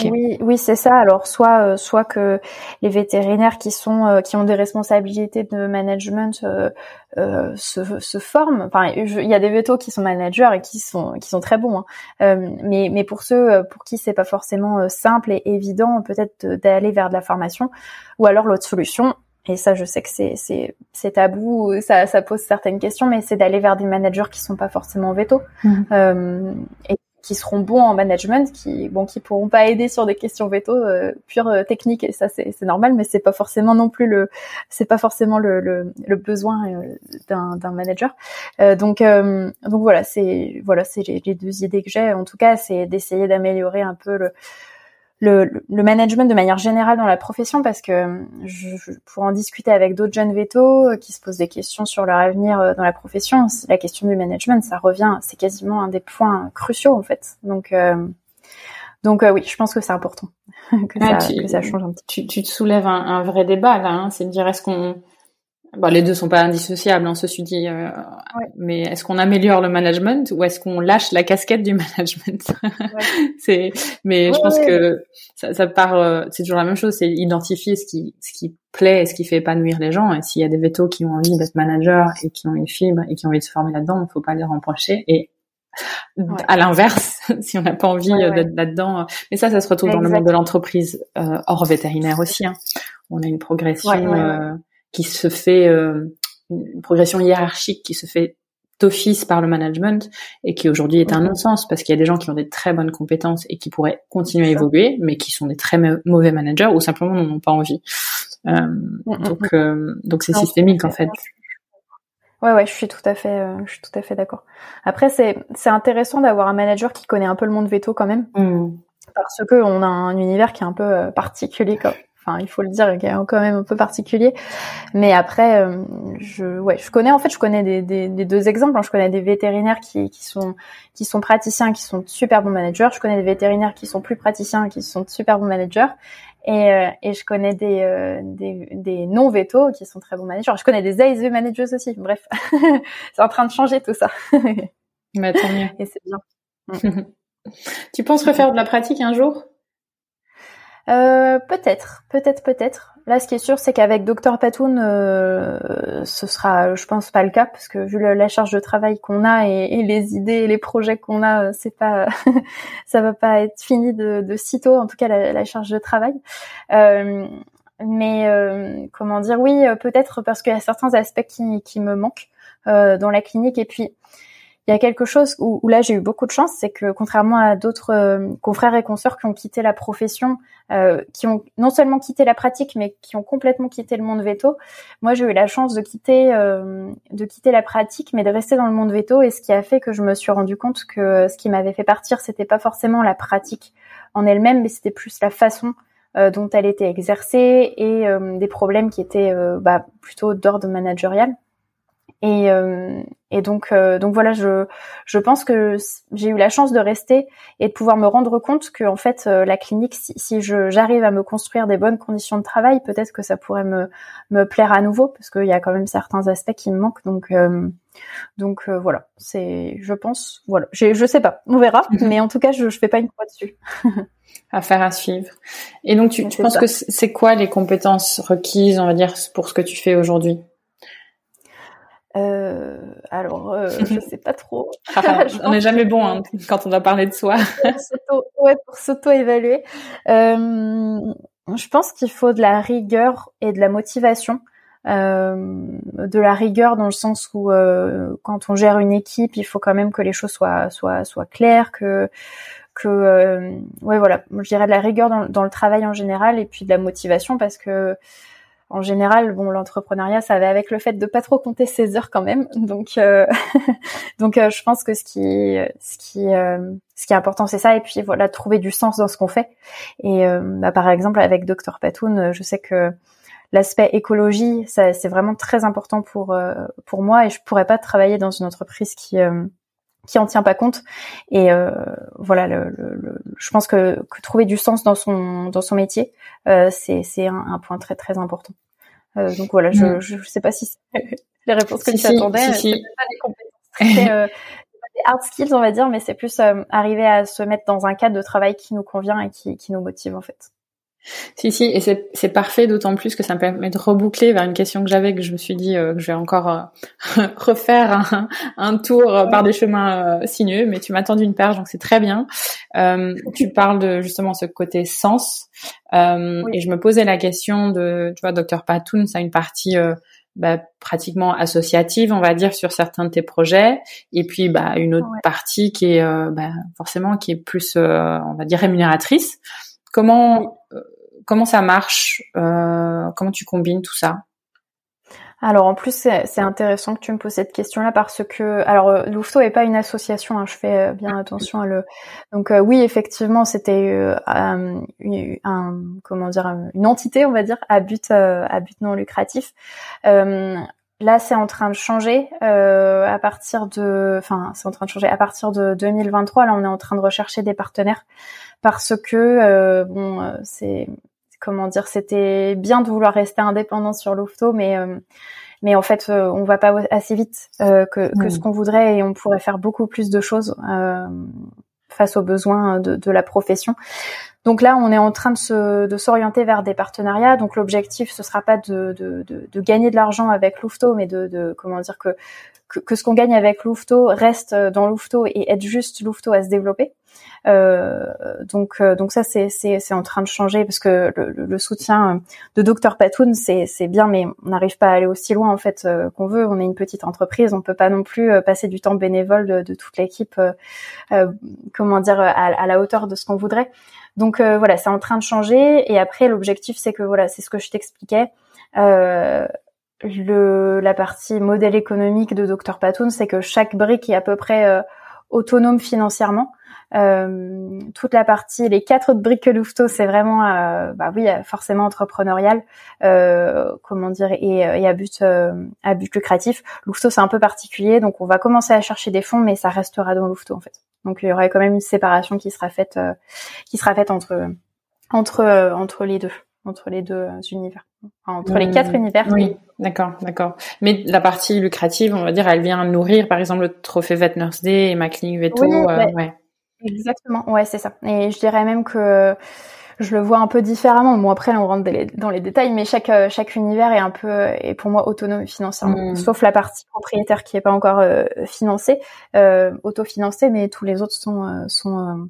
Oui, oui, c'est ça. Alors soit, euh, soit que les vétérinaires qui sont, euh, qui ont des responsabilités de management euh, se, se, forment. Enfin, il y a des vétos qui sont managers et qui sont, qui sont très bons. Hein. mais, mais pour ceux pour qui c'est pas forcément simple et évident, peut-être d'aller vers de la formation, ou alors l'autre solution. Et ça, je sais que c'est c'est c'est tabou, ça ça pose certaines questions, mais c'est d'aller vers des managers qui sont pas forcément vétos. Mmh. et qui seront bons en management, qui bon qui pourront pas aider sur des questions veto euh, pure euh, techniques et ça c'est normal, mais c'est pas forcément non plus le c'est pas forcément le, le, le besoin euh, d'un manager. Euh, donc donc voilà c'est voilà c'est les, deux idées que j'ai. En tout cas c'est d'essayer d'améliorer un peu le le, le, management de manière générale dans la profession parce que je, je pour en discuter avec d'autres jeunes vétos euh, qui se posent des questions sur leur avenir euh, dans la profession, la question du management, ça revient, c'est quasiment un des points cruciaux en fait. Donc euh, donc oui, je pense que c'est important [laughs] que, ça, que, ça, change un petit. Tu, tu te soulèves un, un vrai débat là, hein, c'est de dire est-ce qu'on Bon, les deux sont pas indissociables, hein, ceci dit. Euh, Mais est-ce qu'on améliore le management ou est-ce qu'on lâche la casquette du [laughs] management? C'est. Mais je pense que ça, ça part. Euh, c'est toujours la même chose. C'est identifier ce qui, ce qui plaît et ce qui fait épanouir les gens. Et s'il y a des vétos qui ont envie d'être managers et qui ont une fibre et qui ont envie de se former là-dedans, il faut pas les reprocher. Et à l'inverse, [laughs] si on n'a pas envie euh, d'être là-dedans. Mais ça, ça se retrouve dans le monde de l'entreprise hors vétérinaire aussi. Hein. On a une progression qui se fait euh, une progression hiérarchique qui se fait d'office par le management et qui aujourd'hui est un non-sens parce qu'il y a des gens qui ont des très bonnes compétences et qui pourraient continuer à évoluer mais qui sont des très mauvais managers ou simplement n'en ont pas envie. Euh, mm, mm, donc mm. euh, donc c'est systémique en fait. Ouais ouais, je suis tout à fait euh, je suis tout à fait d'accord. Après c'est c'est intéressant d'avoir un manager qui connaît un peu le monde veto quand même. Parce que on a un univers qui est un peu euh, particulier quoi enfin il faut le dire, qui est quand même un peu particulier. Mais après, euh, je, ouais, je connais en fait, je connais des, des, des deux exemples. Hein. Je connais des vétérinaires qui, qui sont qui sont praticiens, qui sont super bons managers. Je connais des vétérinaires qui sont plus praticiens, qui sont super bons managers. Et, euh, et je connais des, euh, des, des non vétos qui sont très bons managers. Je connais des ASV managers aussi. Bref, [laughs] c'est en train de changer tout ça. Mais tant mieux. [laughs] Et c'est bien. [laughs] tu penses refaire de la pratique un jour? Euh, peut-être, peut-être, peut-être. Là, ce qui est sûr, c'est qu'avec Dr Patoun, euh, ce sera, je pense, pas le cas parce que vu la charge de travail qu'on a et, les idées, et les projets qu'on a, euh, c'est pas, [laughs] ça va pas être fini de, de sitôt. En tout cas, la, charge de travail. Euh, mais euh, comment dire, oui, peut-être parce qu'il y a certains aspects qui, qui me manquent dans la clinique et puis il y a quelque chose où, là j'ai eu beaucoup de chance, c'est que contrairement à d'autres euh, confrères et consoeurs qui ont quitté la profession, euh, qui ont non seulement quitté la pratique, mais qui ont complètement quitté le monde veto, moi j'ai eu la chance de quitter euh, de quitter la pratique, mais de rester dans le monde veto, et ce qui a fait que je me suis rendu compte que ce qui m'avait fait partir, c'était pas forcément la pratique en elle-même, mais c'était plus la façon dont elle était exercée et des problèmes qui étaient bah, plutôt d'ordre managérial. Et, euh, et donc, euh, donc voilà, je, je pense que j'ai eu la chance de rester et de pouvoir me rendre compte que en fait euh, la clinique, si, si j'arrive à me construire des bonnes conditions de travail, peut-être que ça pourrait me, me plaire à nouveau parce qu'il y a quand même certains aspects qui me manquent. Donc, donc voilà, c'est, je pense, voilà, je sais pas, on verra, [laughs] mais en tout cas, je, je fais pas une croix dessus. [laughs] Affaire à suivre. Et donc, tu, tu penses que c'est quoi les compétences requises, on va dire, pour ce que tu fais aujourd'hui? Euh, alors, euh, [laughs] je sais pas trop. [laughs] on n'est jamais bon hein, quand on va parler de soi. [laughs] ouais, pour s'auto-évaluer. Euh, je pense qu'il faut de la rigueur et de la motivation. Euh, de la rigueur dans le sens où euh, quand on gère une équipe, il faut quand même que les choses soient soient soient claires, que que euh, ouais voilà, je dirais de la rigueur dans, dans, le travail en général et puis de la motivation parce que en général, bon, l'entrepreneuriat, ça va avec le fait de pas trop compter ses heures quand même. Donc, euh, [laughs] donc, euh, je pense que ce qui, ce qui, euh, ce qui est important, c'est ça. Et puis voilà, trouver du sens dans ce qu'on fait. Et bah, par exemple, avec Dr Patoun, je sais que l'aspect écologie, c'est vraiment très important pour pour moi. Et je pourrais pas travailler dans une entreprise qui qui en tient pas compte et euh, voilà le, le, je pense que, que, trouver du sens dans son dans son métier euh, c'est c'est un, un, point très très important euh, donc voilà je, mm. je, sais pas si c'est [laughs] les réponses que tu attendais si, pas des compétences très, euh, hard skills, on va dire, mais c'est plus arriver à se mettre dans un cadre de travail qui nous convient et qui, qui nous motive en fait. Si, si, et c'est parfait, d'autant plus que ça me permet de reboucler vers une question que j'avais, que je me suis dit euh, que je vais encore euh, [laughs] refaire un, un tour euh, par des chemins sinueux, mais tu m'as tendu une perche, donc c'est très bien. tu parles de justement ce côté sens, et je me posais la question de, tu vois, Dr Patoun, ça a une partie bah, pratiquement associative, on va dire, sur certains de tes projets, et puis bah, une autre partie qui est bah, forcément qui est plus, on va dire, rémunératrice. Comment comment ça marche euh, Comment tu combines tout ça? Alors en plus c'est intéressant que tu me poses cette question-là parce que alors euh, Louveteau est pas une association, hein, je fais euh, bien attention à le. Donc oui effectivement c'était un, comment dire une entité on va dire à but à but non lucratif. Là, c'est en train de changer à partir de, enfin, c'est en train de changer à partir de 2023. Là, on est en train de rechercher des partenaires parce que bon, c'est comment dire, c'était bien de vouloir rester indépendant sur Lufto, mais euh, mais en fait, euh, on va pas assez vite euh, que, que, ce qu'on voudrait et on pourrait faire beaucoup plus de choses face aux besoins de, de, la profession. Donc là, on est en train de, de s'orienter vers des partenariats. Donc l'objectif, ce sera pas de, de, de gagner de l'argent avec Lufto, mais de, comment dire que, que, que ce qu'on gagne avec Lufto reste dans Lufto et aide juste Lufto à se développer. Euh, donc euh, donc ça c'est en train de changer parce que le, le soutien de Dr Patoun c'est bien mais on n'arrive pas à aller aussi loin en fait euh, qu'on veut. On est une petite entreprise, on peut pas non plus passer du temps bénévole de, de toute l'équipe comment dire à, à, la hauteur de ce qu'on voudrait. Donc voilà, c'est en train de changer et après l'objectif c'est que voilà, c'est ce que je t'expliquais. Euh, le, la partie modèle économique de Dr Patoun, c'est que chaque brique est à peu près autonome financièrement. Euh, toute la partie, les quatre autres briques que Louveteau, c'est vraiment, euh, bah oui, forcément entrepreneurial, euh, comment dire, et, et à but à but lucratif. Louveteau, c'est un peu particulier, donc on va commencer à chercher des fonds, mais ça restera dans Louveteau en fait. Donc il y aurait quand même une séparation qui sera faite, qui sera faite entre entre entre les deux, entre les deux univers, entre les quatre univers. Oui, d'accord, d'accord. Mais la partie lucrative, on va dire, elle vient nourrir, par exemple, le trophée Vet Nurse Day et ma clinique Veto. Oui, ouais. Exactement, ouais, c'est ça. Et je dirais même que je le vois un peu différemment. Bon, après, on rentre dans les, détails, mais chaque euh, chaque univers est un peu est pour moi autonome financièrement, mm. sauf la partie propriétaire qui est pas encore euh, financée, euh, autofinancée, mais tous les autres sont euh, sont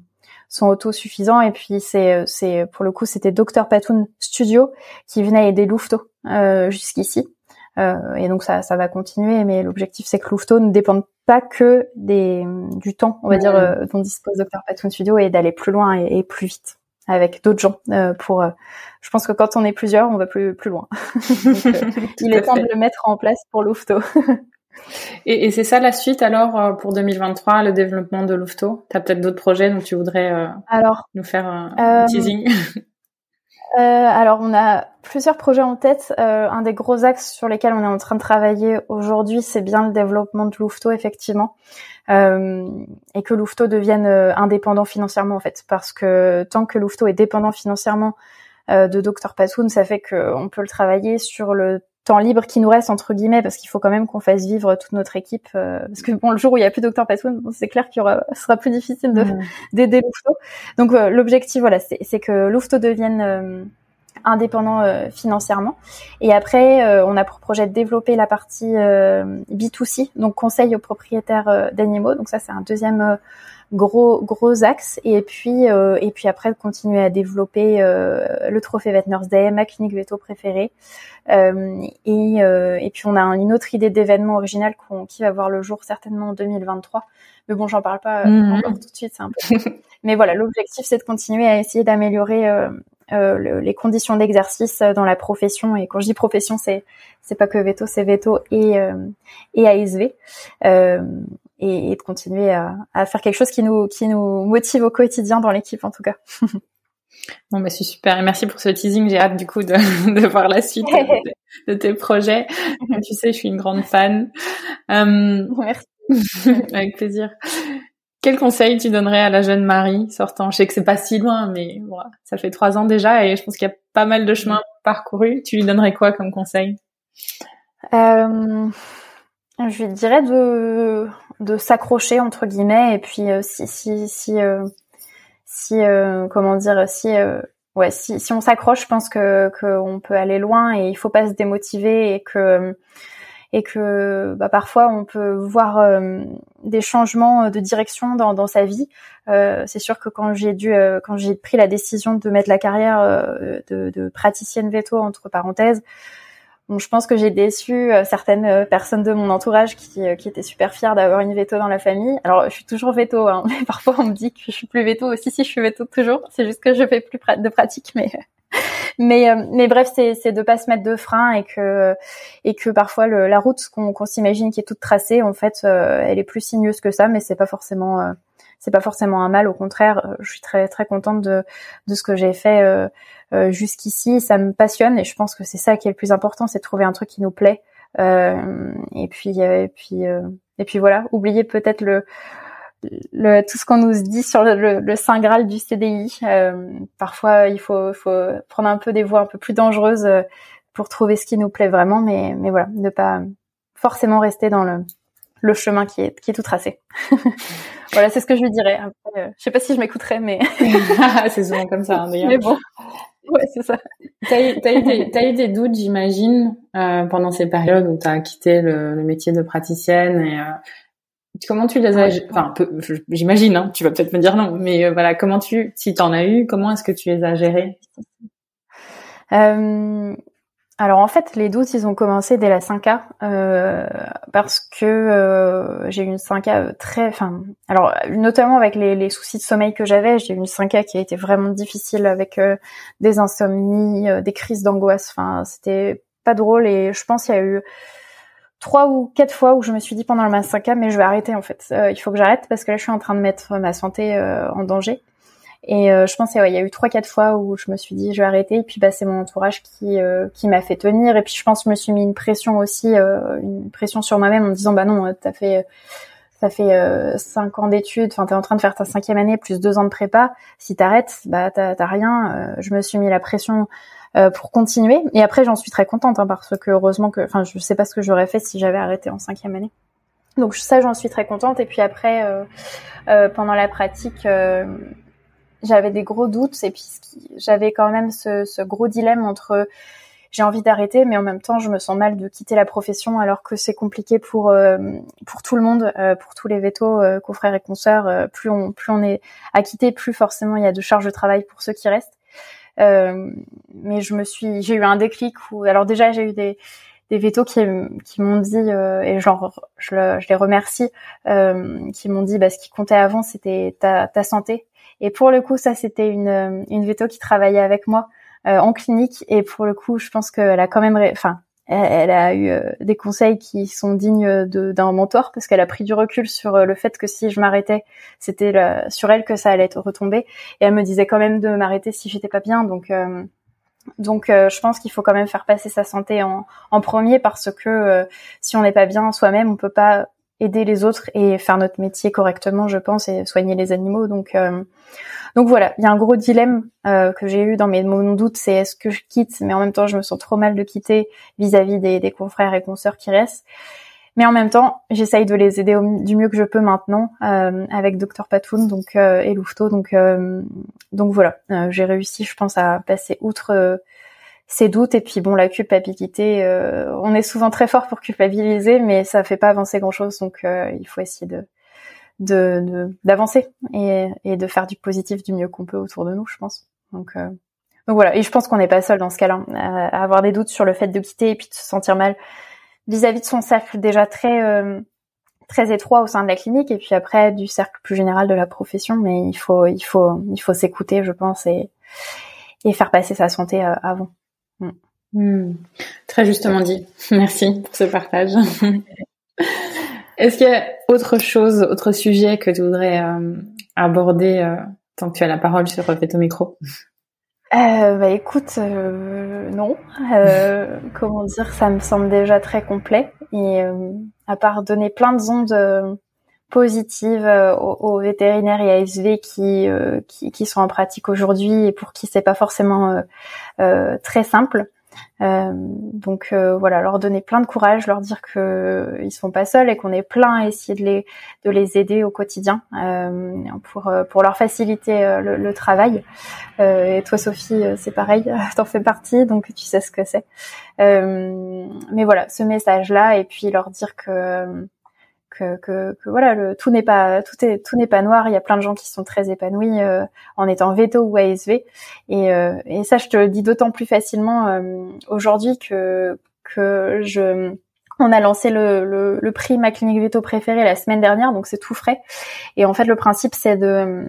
sont autosuffisants. Et puis c'est c'est pour le coup, c'était Dr Patoun Studio qui venait aider Louveteau jusqu'ici. Euh, et donc ça, ça va continuer, mais l'objectif c'est que Louveteau ne dépende pas que des, du temps, on va dire, euh, dont dispose Dr. Patoun Studio et d'aller plus loin et, plus vite avec d'autres gens euh, pour je pense que quand on est plusieurs on va plus plus loin. [laughs] [laughs] Il est temps de le mettre en place pour Louveteau. [laughs] Et, et c'est ça la suite alors pour 2023 le développement de Louveteau? Tu as peut-être d'autres projets dont tu voudrais alors, nous faire un teasing? Euh, alors, on a plusieurs projets en tête. Euh, un des gros axes sur lesquels on est en train de travailler aujourd'hui, c'est bien le développement de Louveteau, effectivement, euh, et que Louveteau devienne indépendant financièrement, en fait, parce que tant que Louveteau est dépendant financièrement de Dr Patoun, ça fait qu'on peut le travailler sur le temps libre qui nous reste entre guillemets parce qu'il faut quand même qu'on fasse vivre toute notre équipe euh, parce que bon le jour où il y a plus Docteur Patoun c'est clair qu'il y aura sera plus difficile de [laughs] d'aider Louveteau. Donc euh, l'objectif voilà c'est que Louveteau devienne euh, indépendant financièrement. Et après on a pour projet de développer la partie B2C donc conseil aux propriétaires d'animaux. Donc ça c'est un deuxième gros gros axes. Et puis euh, et puis après continuer à développer euh, le trophée Veterinary Day, ma clinique veto préférée. Euh, et et puis on a une autre idée d'événement original qui va voir le jour certainement en 2023 mais bon j'en parle pas mmh. encore tout de suite c'est un peu [laughs] mais voilà l'objectif c'est de continuer à essayer d'améliorer euh, les conditions d'exercice dans la profession. Et quand je dis profession c'est c'est pas que veto c'est veto et et ASV euh, et, et de continuer à, à, faire quelque chose qui nous qui nous motive au quotidien dans l'équipe en tout cas. [laughs] Bon bah c'est super et merci pour ce teasing. J'ai hâte du coup de, [laughs] de voir la suite de, tes projets. [laughs] tu sais, je suis une grande fan. Euh, merci. avec plaisir. Quel conseil tu donnerais à la jeune Marie sortant? Je sais que c'est pas si loin, mais voilà, ça fait trois ans déjà et je pense qu'il y a pas mal de chemin parcouru. Tu lui donnerais quoi comme conseil? Euh, Je lui dirais de de s'accrocher entre guillemets et puis si si si si comment dire si ouais si si on s'accroche je pense que qu'on peut aller loin et il faut pas se démotiver et que et que bah, parfois on peut voir euh, des changements de direction dans, dans sa vie. Euh, c'est sûr que quand j'ai dû, euh, quand j'ai pris la décision de mettre la carrière euh, de, de, praticienne veto entre parenthèses, bon, je pense que j'ai déçu certaines personnes de mon entourage qui, qui étaient super fiers d'avoir une veto dans la famille. Alors je suis toujours veto, hein, [laughs] mais parfois on me dit que je suis plus veto aussi. Si je suis veto toujours, c'est juste que je fais plus de pratique, mais [laughs] mais euh, mais bref, c'est c'est de pas se mettre de frein et que et que parfois le, la route qu'on qu'on s'imagine qui est toute tracée, en fait, euh, elle est plus sinueuse que ça, mais c'est pas forcément euh, c'est pas forcément un mal. Au contraire, je suis très très contente de de ce que j'ai fait jusqu'ici. Ça me passionne et je pense que c'est ça qui est le plus important, c'est de trouver un truc qui nous plaît. et puis et puis et puis voilà. Oubliez peut-être le le, tout ce qu'on nous dit sur le, le, saint graal du CDI. Euh, parfois, il faut, faut, prendre un peu des voies un peu plus dangereuses euh, pour trouver ce qui nous plaît vraiment, mais, mais voilà, ne pas forcément rester dans le, le chemin qui est, qui est tout tracé. [laughs] voilà, c'est ce que je lui dirais. Après, euh, je sais pas si je m'écouterais, mais [laughs] c'est souvent comme ça. Hein, mais bon, ouais, c'est ça. T'as eu, as eu, des, as eu des doutes, j'imagine, euh, pendant ces périodes où t'as quitté le, le, métier de praticienne et Comment tu les as, enfin, j'imagine, hein, tu vas peut-être me dire non, mais euh, voilà, comment tu, si t'en as eu, comment est-ce que tu les as gérés euh, Alors en fait, les doutes, ils ont commencé dès la 5A euh, parce que euh, j'ai eu une 5A très, enfin, alors notamment avec les, soucis de sommeil que j'avais, j'ai eu une 5A qui a été vraiment difficile avec des insomnies, des crises d'angoisse. Enfin, c'était pas drôle et je pense qu'il y a eu trois ou quatre fois où je me suis dit pendant le 5K, mais je vais arrêter en fait. Euh, il faut que j'arrête parce que là, je suis en train de mettre ma santé euh, en danger. Et euh, je pense, ouais, il y a eu trois, quatre fois où je me suis dit, je vais arrêter. Et puis, bah, c'est mon entourage qui qui m'a fait tenir. Et puis, je pense, je me suis mis une pression aussi, une pression sur moi-même en me disant, bah non, t'as fait ça fait cinq ans d'études, enfin t'es en train de faire ta cinquième année plus deux ans de prépa. Si t'arrêtes, bah t'as rien. je me suis mis la pression euh, pour continuer. Et après, j'en suis très contente hein, parce que heureusement que, enfin, je sais pas ce que j'aurais fait si j'avais arrêté en cinquième année. Donc ça, j'en suis très contente. Et puis après, euh, euh, pendant la pratique, j'avais des gros doutes et puis j'avais quand même ce, ce, gros dilemme entre j'ai envie d'arrêter, mais en même temps, je me sens mal de quitter la profession alors que c'est compliqué pour pour tout le monde, pour tous les vétos, confrères et consoeurs. plus on plus on est à quitter, plus forcément il y a de charges de travail pour ceux qui restent. Euh, mais je me suis, j'ai eu un déclic où, alors déjà j'ai eu des des vétos qui, qui m'ont dit euh, et genre je, je, les remercie euh, qui m'ont dit bah ce qui comptait avant c'était ta, ta santé et pour le coup ça c'était une une véto qui travaillait avec moi euh, en clinique et pour le coup je pense qu'elle a quand même enfin elle, a eu euh, des conseils qui sont dignes d'un mentor parce qu'elle a pris du recul sur euh, le fait que si je m'arrêtais, c'était sur elle que ça allait être retombé. Et elle me disait quand même de m'arrêter si j'étais pas bien. Donc, euh, donc, je pense qu'il faut quand même faire passer sa santé en, en premier parce que si on n'est pas bien soi-même, on peut pas aider les autres et faire notre métier correctement, je pense, et soigner les animaux. Donc, euh, donc voilà, il y a un gros dilemme euh, que j'ai eu dans mes mon doute, c'est est-ce que je quitte, mais en même temps, je me sens trop mal de quitter vis-à-vis des, des, confrères et consoeurs qui restent. Mais en même temps, j'essaye de les aider du mieux que je peux maintenant euh, avec Dr Patoun donc et Louveteau. Donc donc voilà, j'ai réussi, je pense, à passer outre ses doutes et puis bon la culpabilité euh, on est souvent très fort pour culpabiliser mais ça fait pas avancer grand chose donc euh, il faut essayer de de d'avancer et, et de faire du positif du mieux qu'on peut autour de nous je pense. Donc euh, donc voilà. Et je pense qu'on n'est pas seul dans ce cas-là à, avoir des doutes sur le fait de quitter et puis de se sentir mal vis-à-vis de son cercle déjà très très étroit au sein de la clinique et puis après du cercle plus général de la profession. Mais il faut il faut il faut s'écouter je pense et et faire passer sa santé avant Mm. Très justement dit. [laughs] Merci pour ce partage. [laughs] Est-ce qu'il y a autre chose, autre sujet que tu voudrais euh, aborder euh, tant que tu as la parole sur Refait au micro? Euh, bah écoute, non. [laughs] comment dire, ça me semble déjà très complet. Et à part donner plein de ondes positives aux, vétérinaires et ASV qui, qui, qui sont en pratique aujourd'hui et pour qui c'est pas forcément très simple. Euh, donc euh, voilà, leur donner plein de courage, leur dire que ils sont pas seuls et qu'on est plein à essayer de les de les aider au quotidien pour pour leur faciliter le, travail. et toi Sophie, c'est pareil, [laughs] t'en fais partie, donc tu sais ce que c'est. mais voilà, ce message là et puis leur dire que que, voilà, le, tout n'est pas tout est tout n'est pas noir. Il y a plein de gens qui sont très épanouis euh, en étant veto ou ASV, et, euh, et ça je te le dis d'autant plus facilement euh, aujourd'hui que que je on a lancé le, le, le, prix ma clinique veto préférée la semaine dernière, donc c'est tout frais. Et en fait, le principe c'est de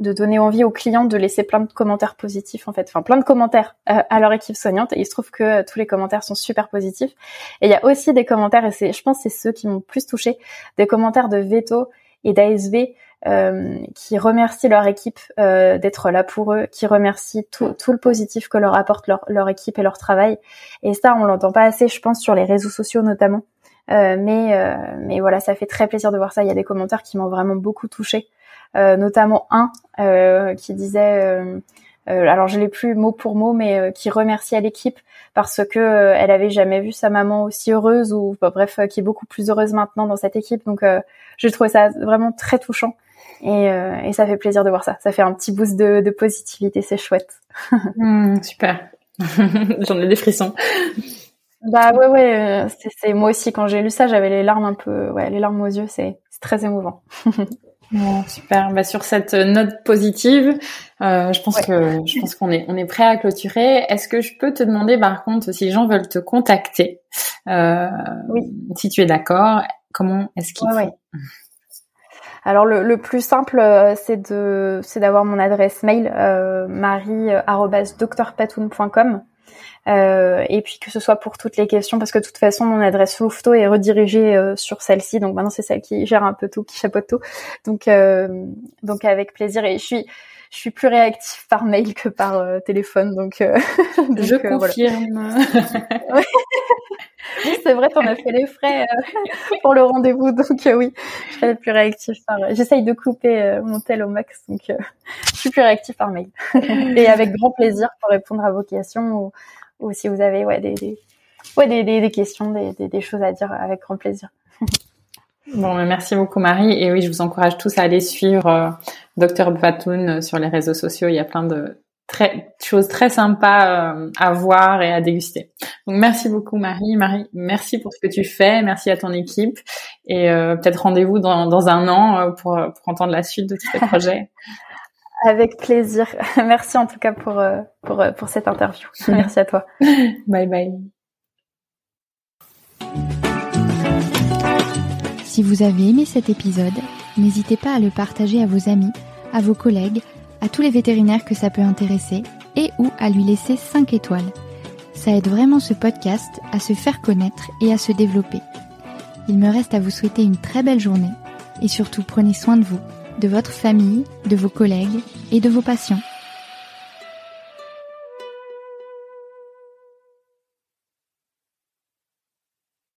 de donner envie aux clients de laisser plein de commentaires positifs en fait, enfin plein de commentaires euh, à leur équipe soignante. Et il se trouve que euh, tous les commentaires sont super positifs. Et il y a aussi des commentaires, et c'est, je pense, c'est ceux qui m'ont plus touché, des commentaires de veto et d'ASV euh, qui remercient leur équipe euh, d'être là pour eux, qui remercient tout, tout le positif que leur apporte leur, leur équipe et leur travail. Et ça, on l'entend pas assez, je pense, sur les réseaux sociaux notamment. Euh, mais mais voilà, ça fait très plaisir de voir ça. Il y a des commentaires qui m'ont vraiment beaucoup touché. Euh, notamment un euh, qui disait euh, alors je l'ai plus mot pour mot, mais qui remerciait l'équipe parce que elle avait jamais vu sa maman aussi heureuse ou bah, bref, qui est beaucoup plus heureuse maintenant dans cette équipe. Donc j'ai trouvé ça vraiment très touchant et, et, ça fait plaisir de voir ça. Ça fait un petit boost de, de positivité, c'est chouette. [laughs] Mmh, super, [laughs] j'en ai des frissons. Bah ouais ouais, c'est moi aussi quand j'ai lu ça, j'avais les larmes un peu, ouais, les larmes aux yeux, c'est très émouvant. [laughs] super. Bah, sur cette note positive, euh, je pense que je pense qu'on est on est prêt à clôturer. Est-ce que je peux te demander par contre si les gens veulent te contacter, euh, oui. si tu es d'accord, comment est-ce qu'ils font alors le, le, plus simple, euh, c'est de c'est d'avoir mon adresse mail euh, marie@docteurpatoun.com. Euh, et puis que ce soit pour toutes les questions, parce que de toute façon mon adresse Loufto est redirigée euh, sur celle-ci, donc maintenant c'est celle qui gère un peu tout, qui chapeaute tout. Donc euh, donc avec plaisir. Et je suis je suis plus réactive par mail que par euh, téléphone, donc, [laughs] donc je confirme. [laughs] oui, c'est vrai, t'en as fait les frais [laughs] pour le rendez-vous, donc oui, je serai plus réactive par. J'essaye de couper mon tel au max, donc je suis plus réactive par mail et avec grand plaisir pour répondre à vos questions ou, ou si vous avez ouais, des, des, ouais, des, des, des questions, des, des, choses à dire avec grand plaisir. [laughs] Bon, merci beaucoup Marie. Et oui, je vous encourage tous à aller suivre euh, Dr Batoun euh, sur les réseaux sociaux. Il y a plein de très, choses très sympas euh, à voir et à déguster. Donc merci beaucoup Marie. Marie, merci pour ce que tu fais. Merci à ton équipe. Et peut-être rendez-vous dans, dans un an pour, pour entendre la suite de tous ces [laughs] projets. Avec plaisir. [laughs] Merci en tout cas pour, euh, pour, euh, pour cette interview. [laughs] Merci à toi. Bye bye. Si vous avez aimé cet épisode, n'hésitez pas à le partager à vos amis, à vos collègues, à tous les vétérinaires que ça peut intéresser et ou à lui laisser 5 étoiles. Ça aide vraiment ce podcast à se faire connaître et à se développer. Il me reste à vous souhaiter une très belle journée et surtout prenez soin de vous de votre famille, de vos collègues et de vos patients.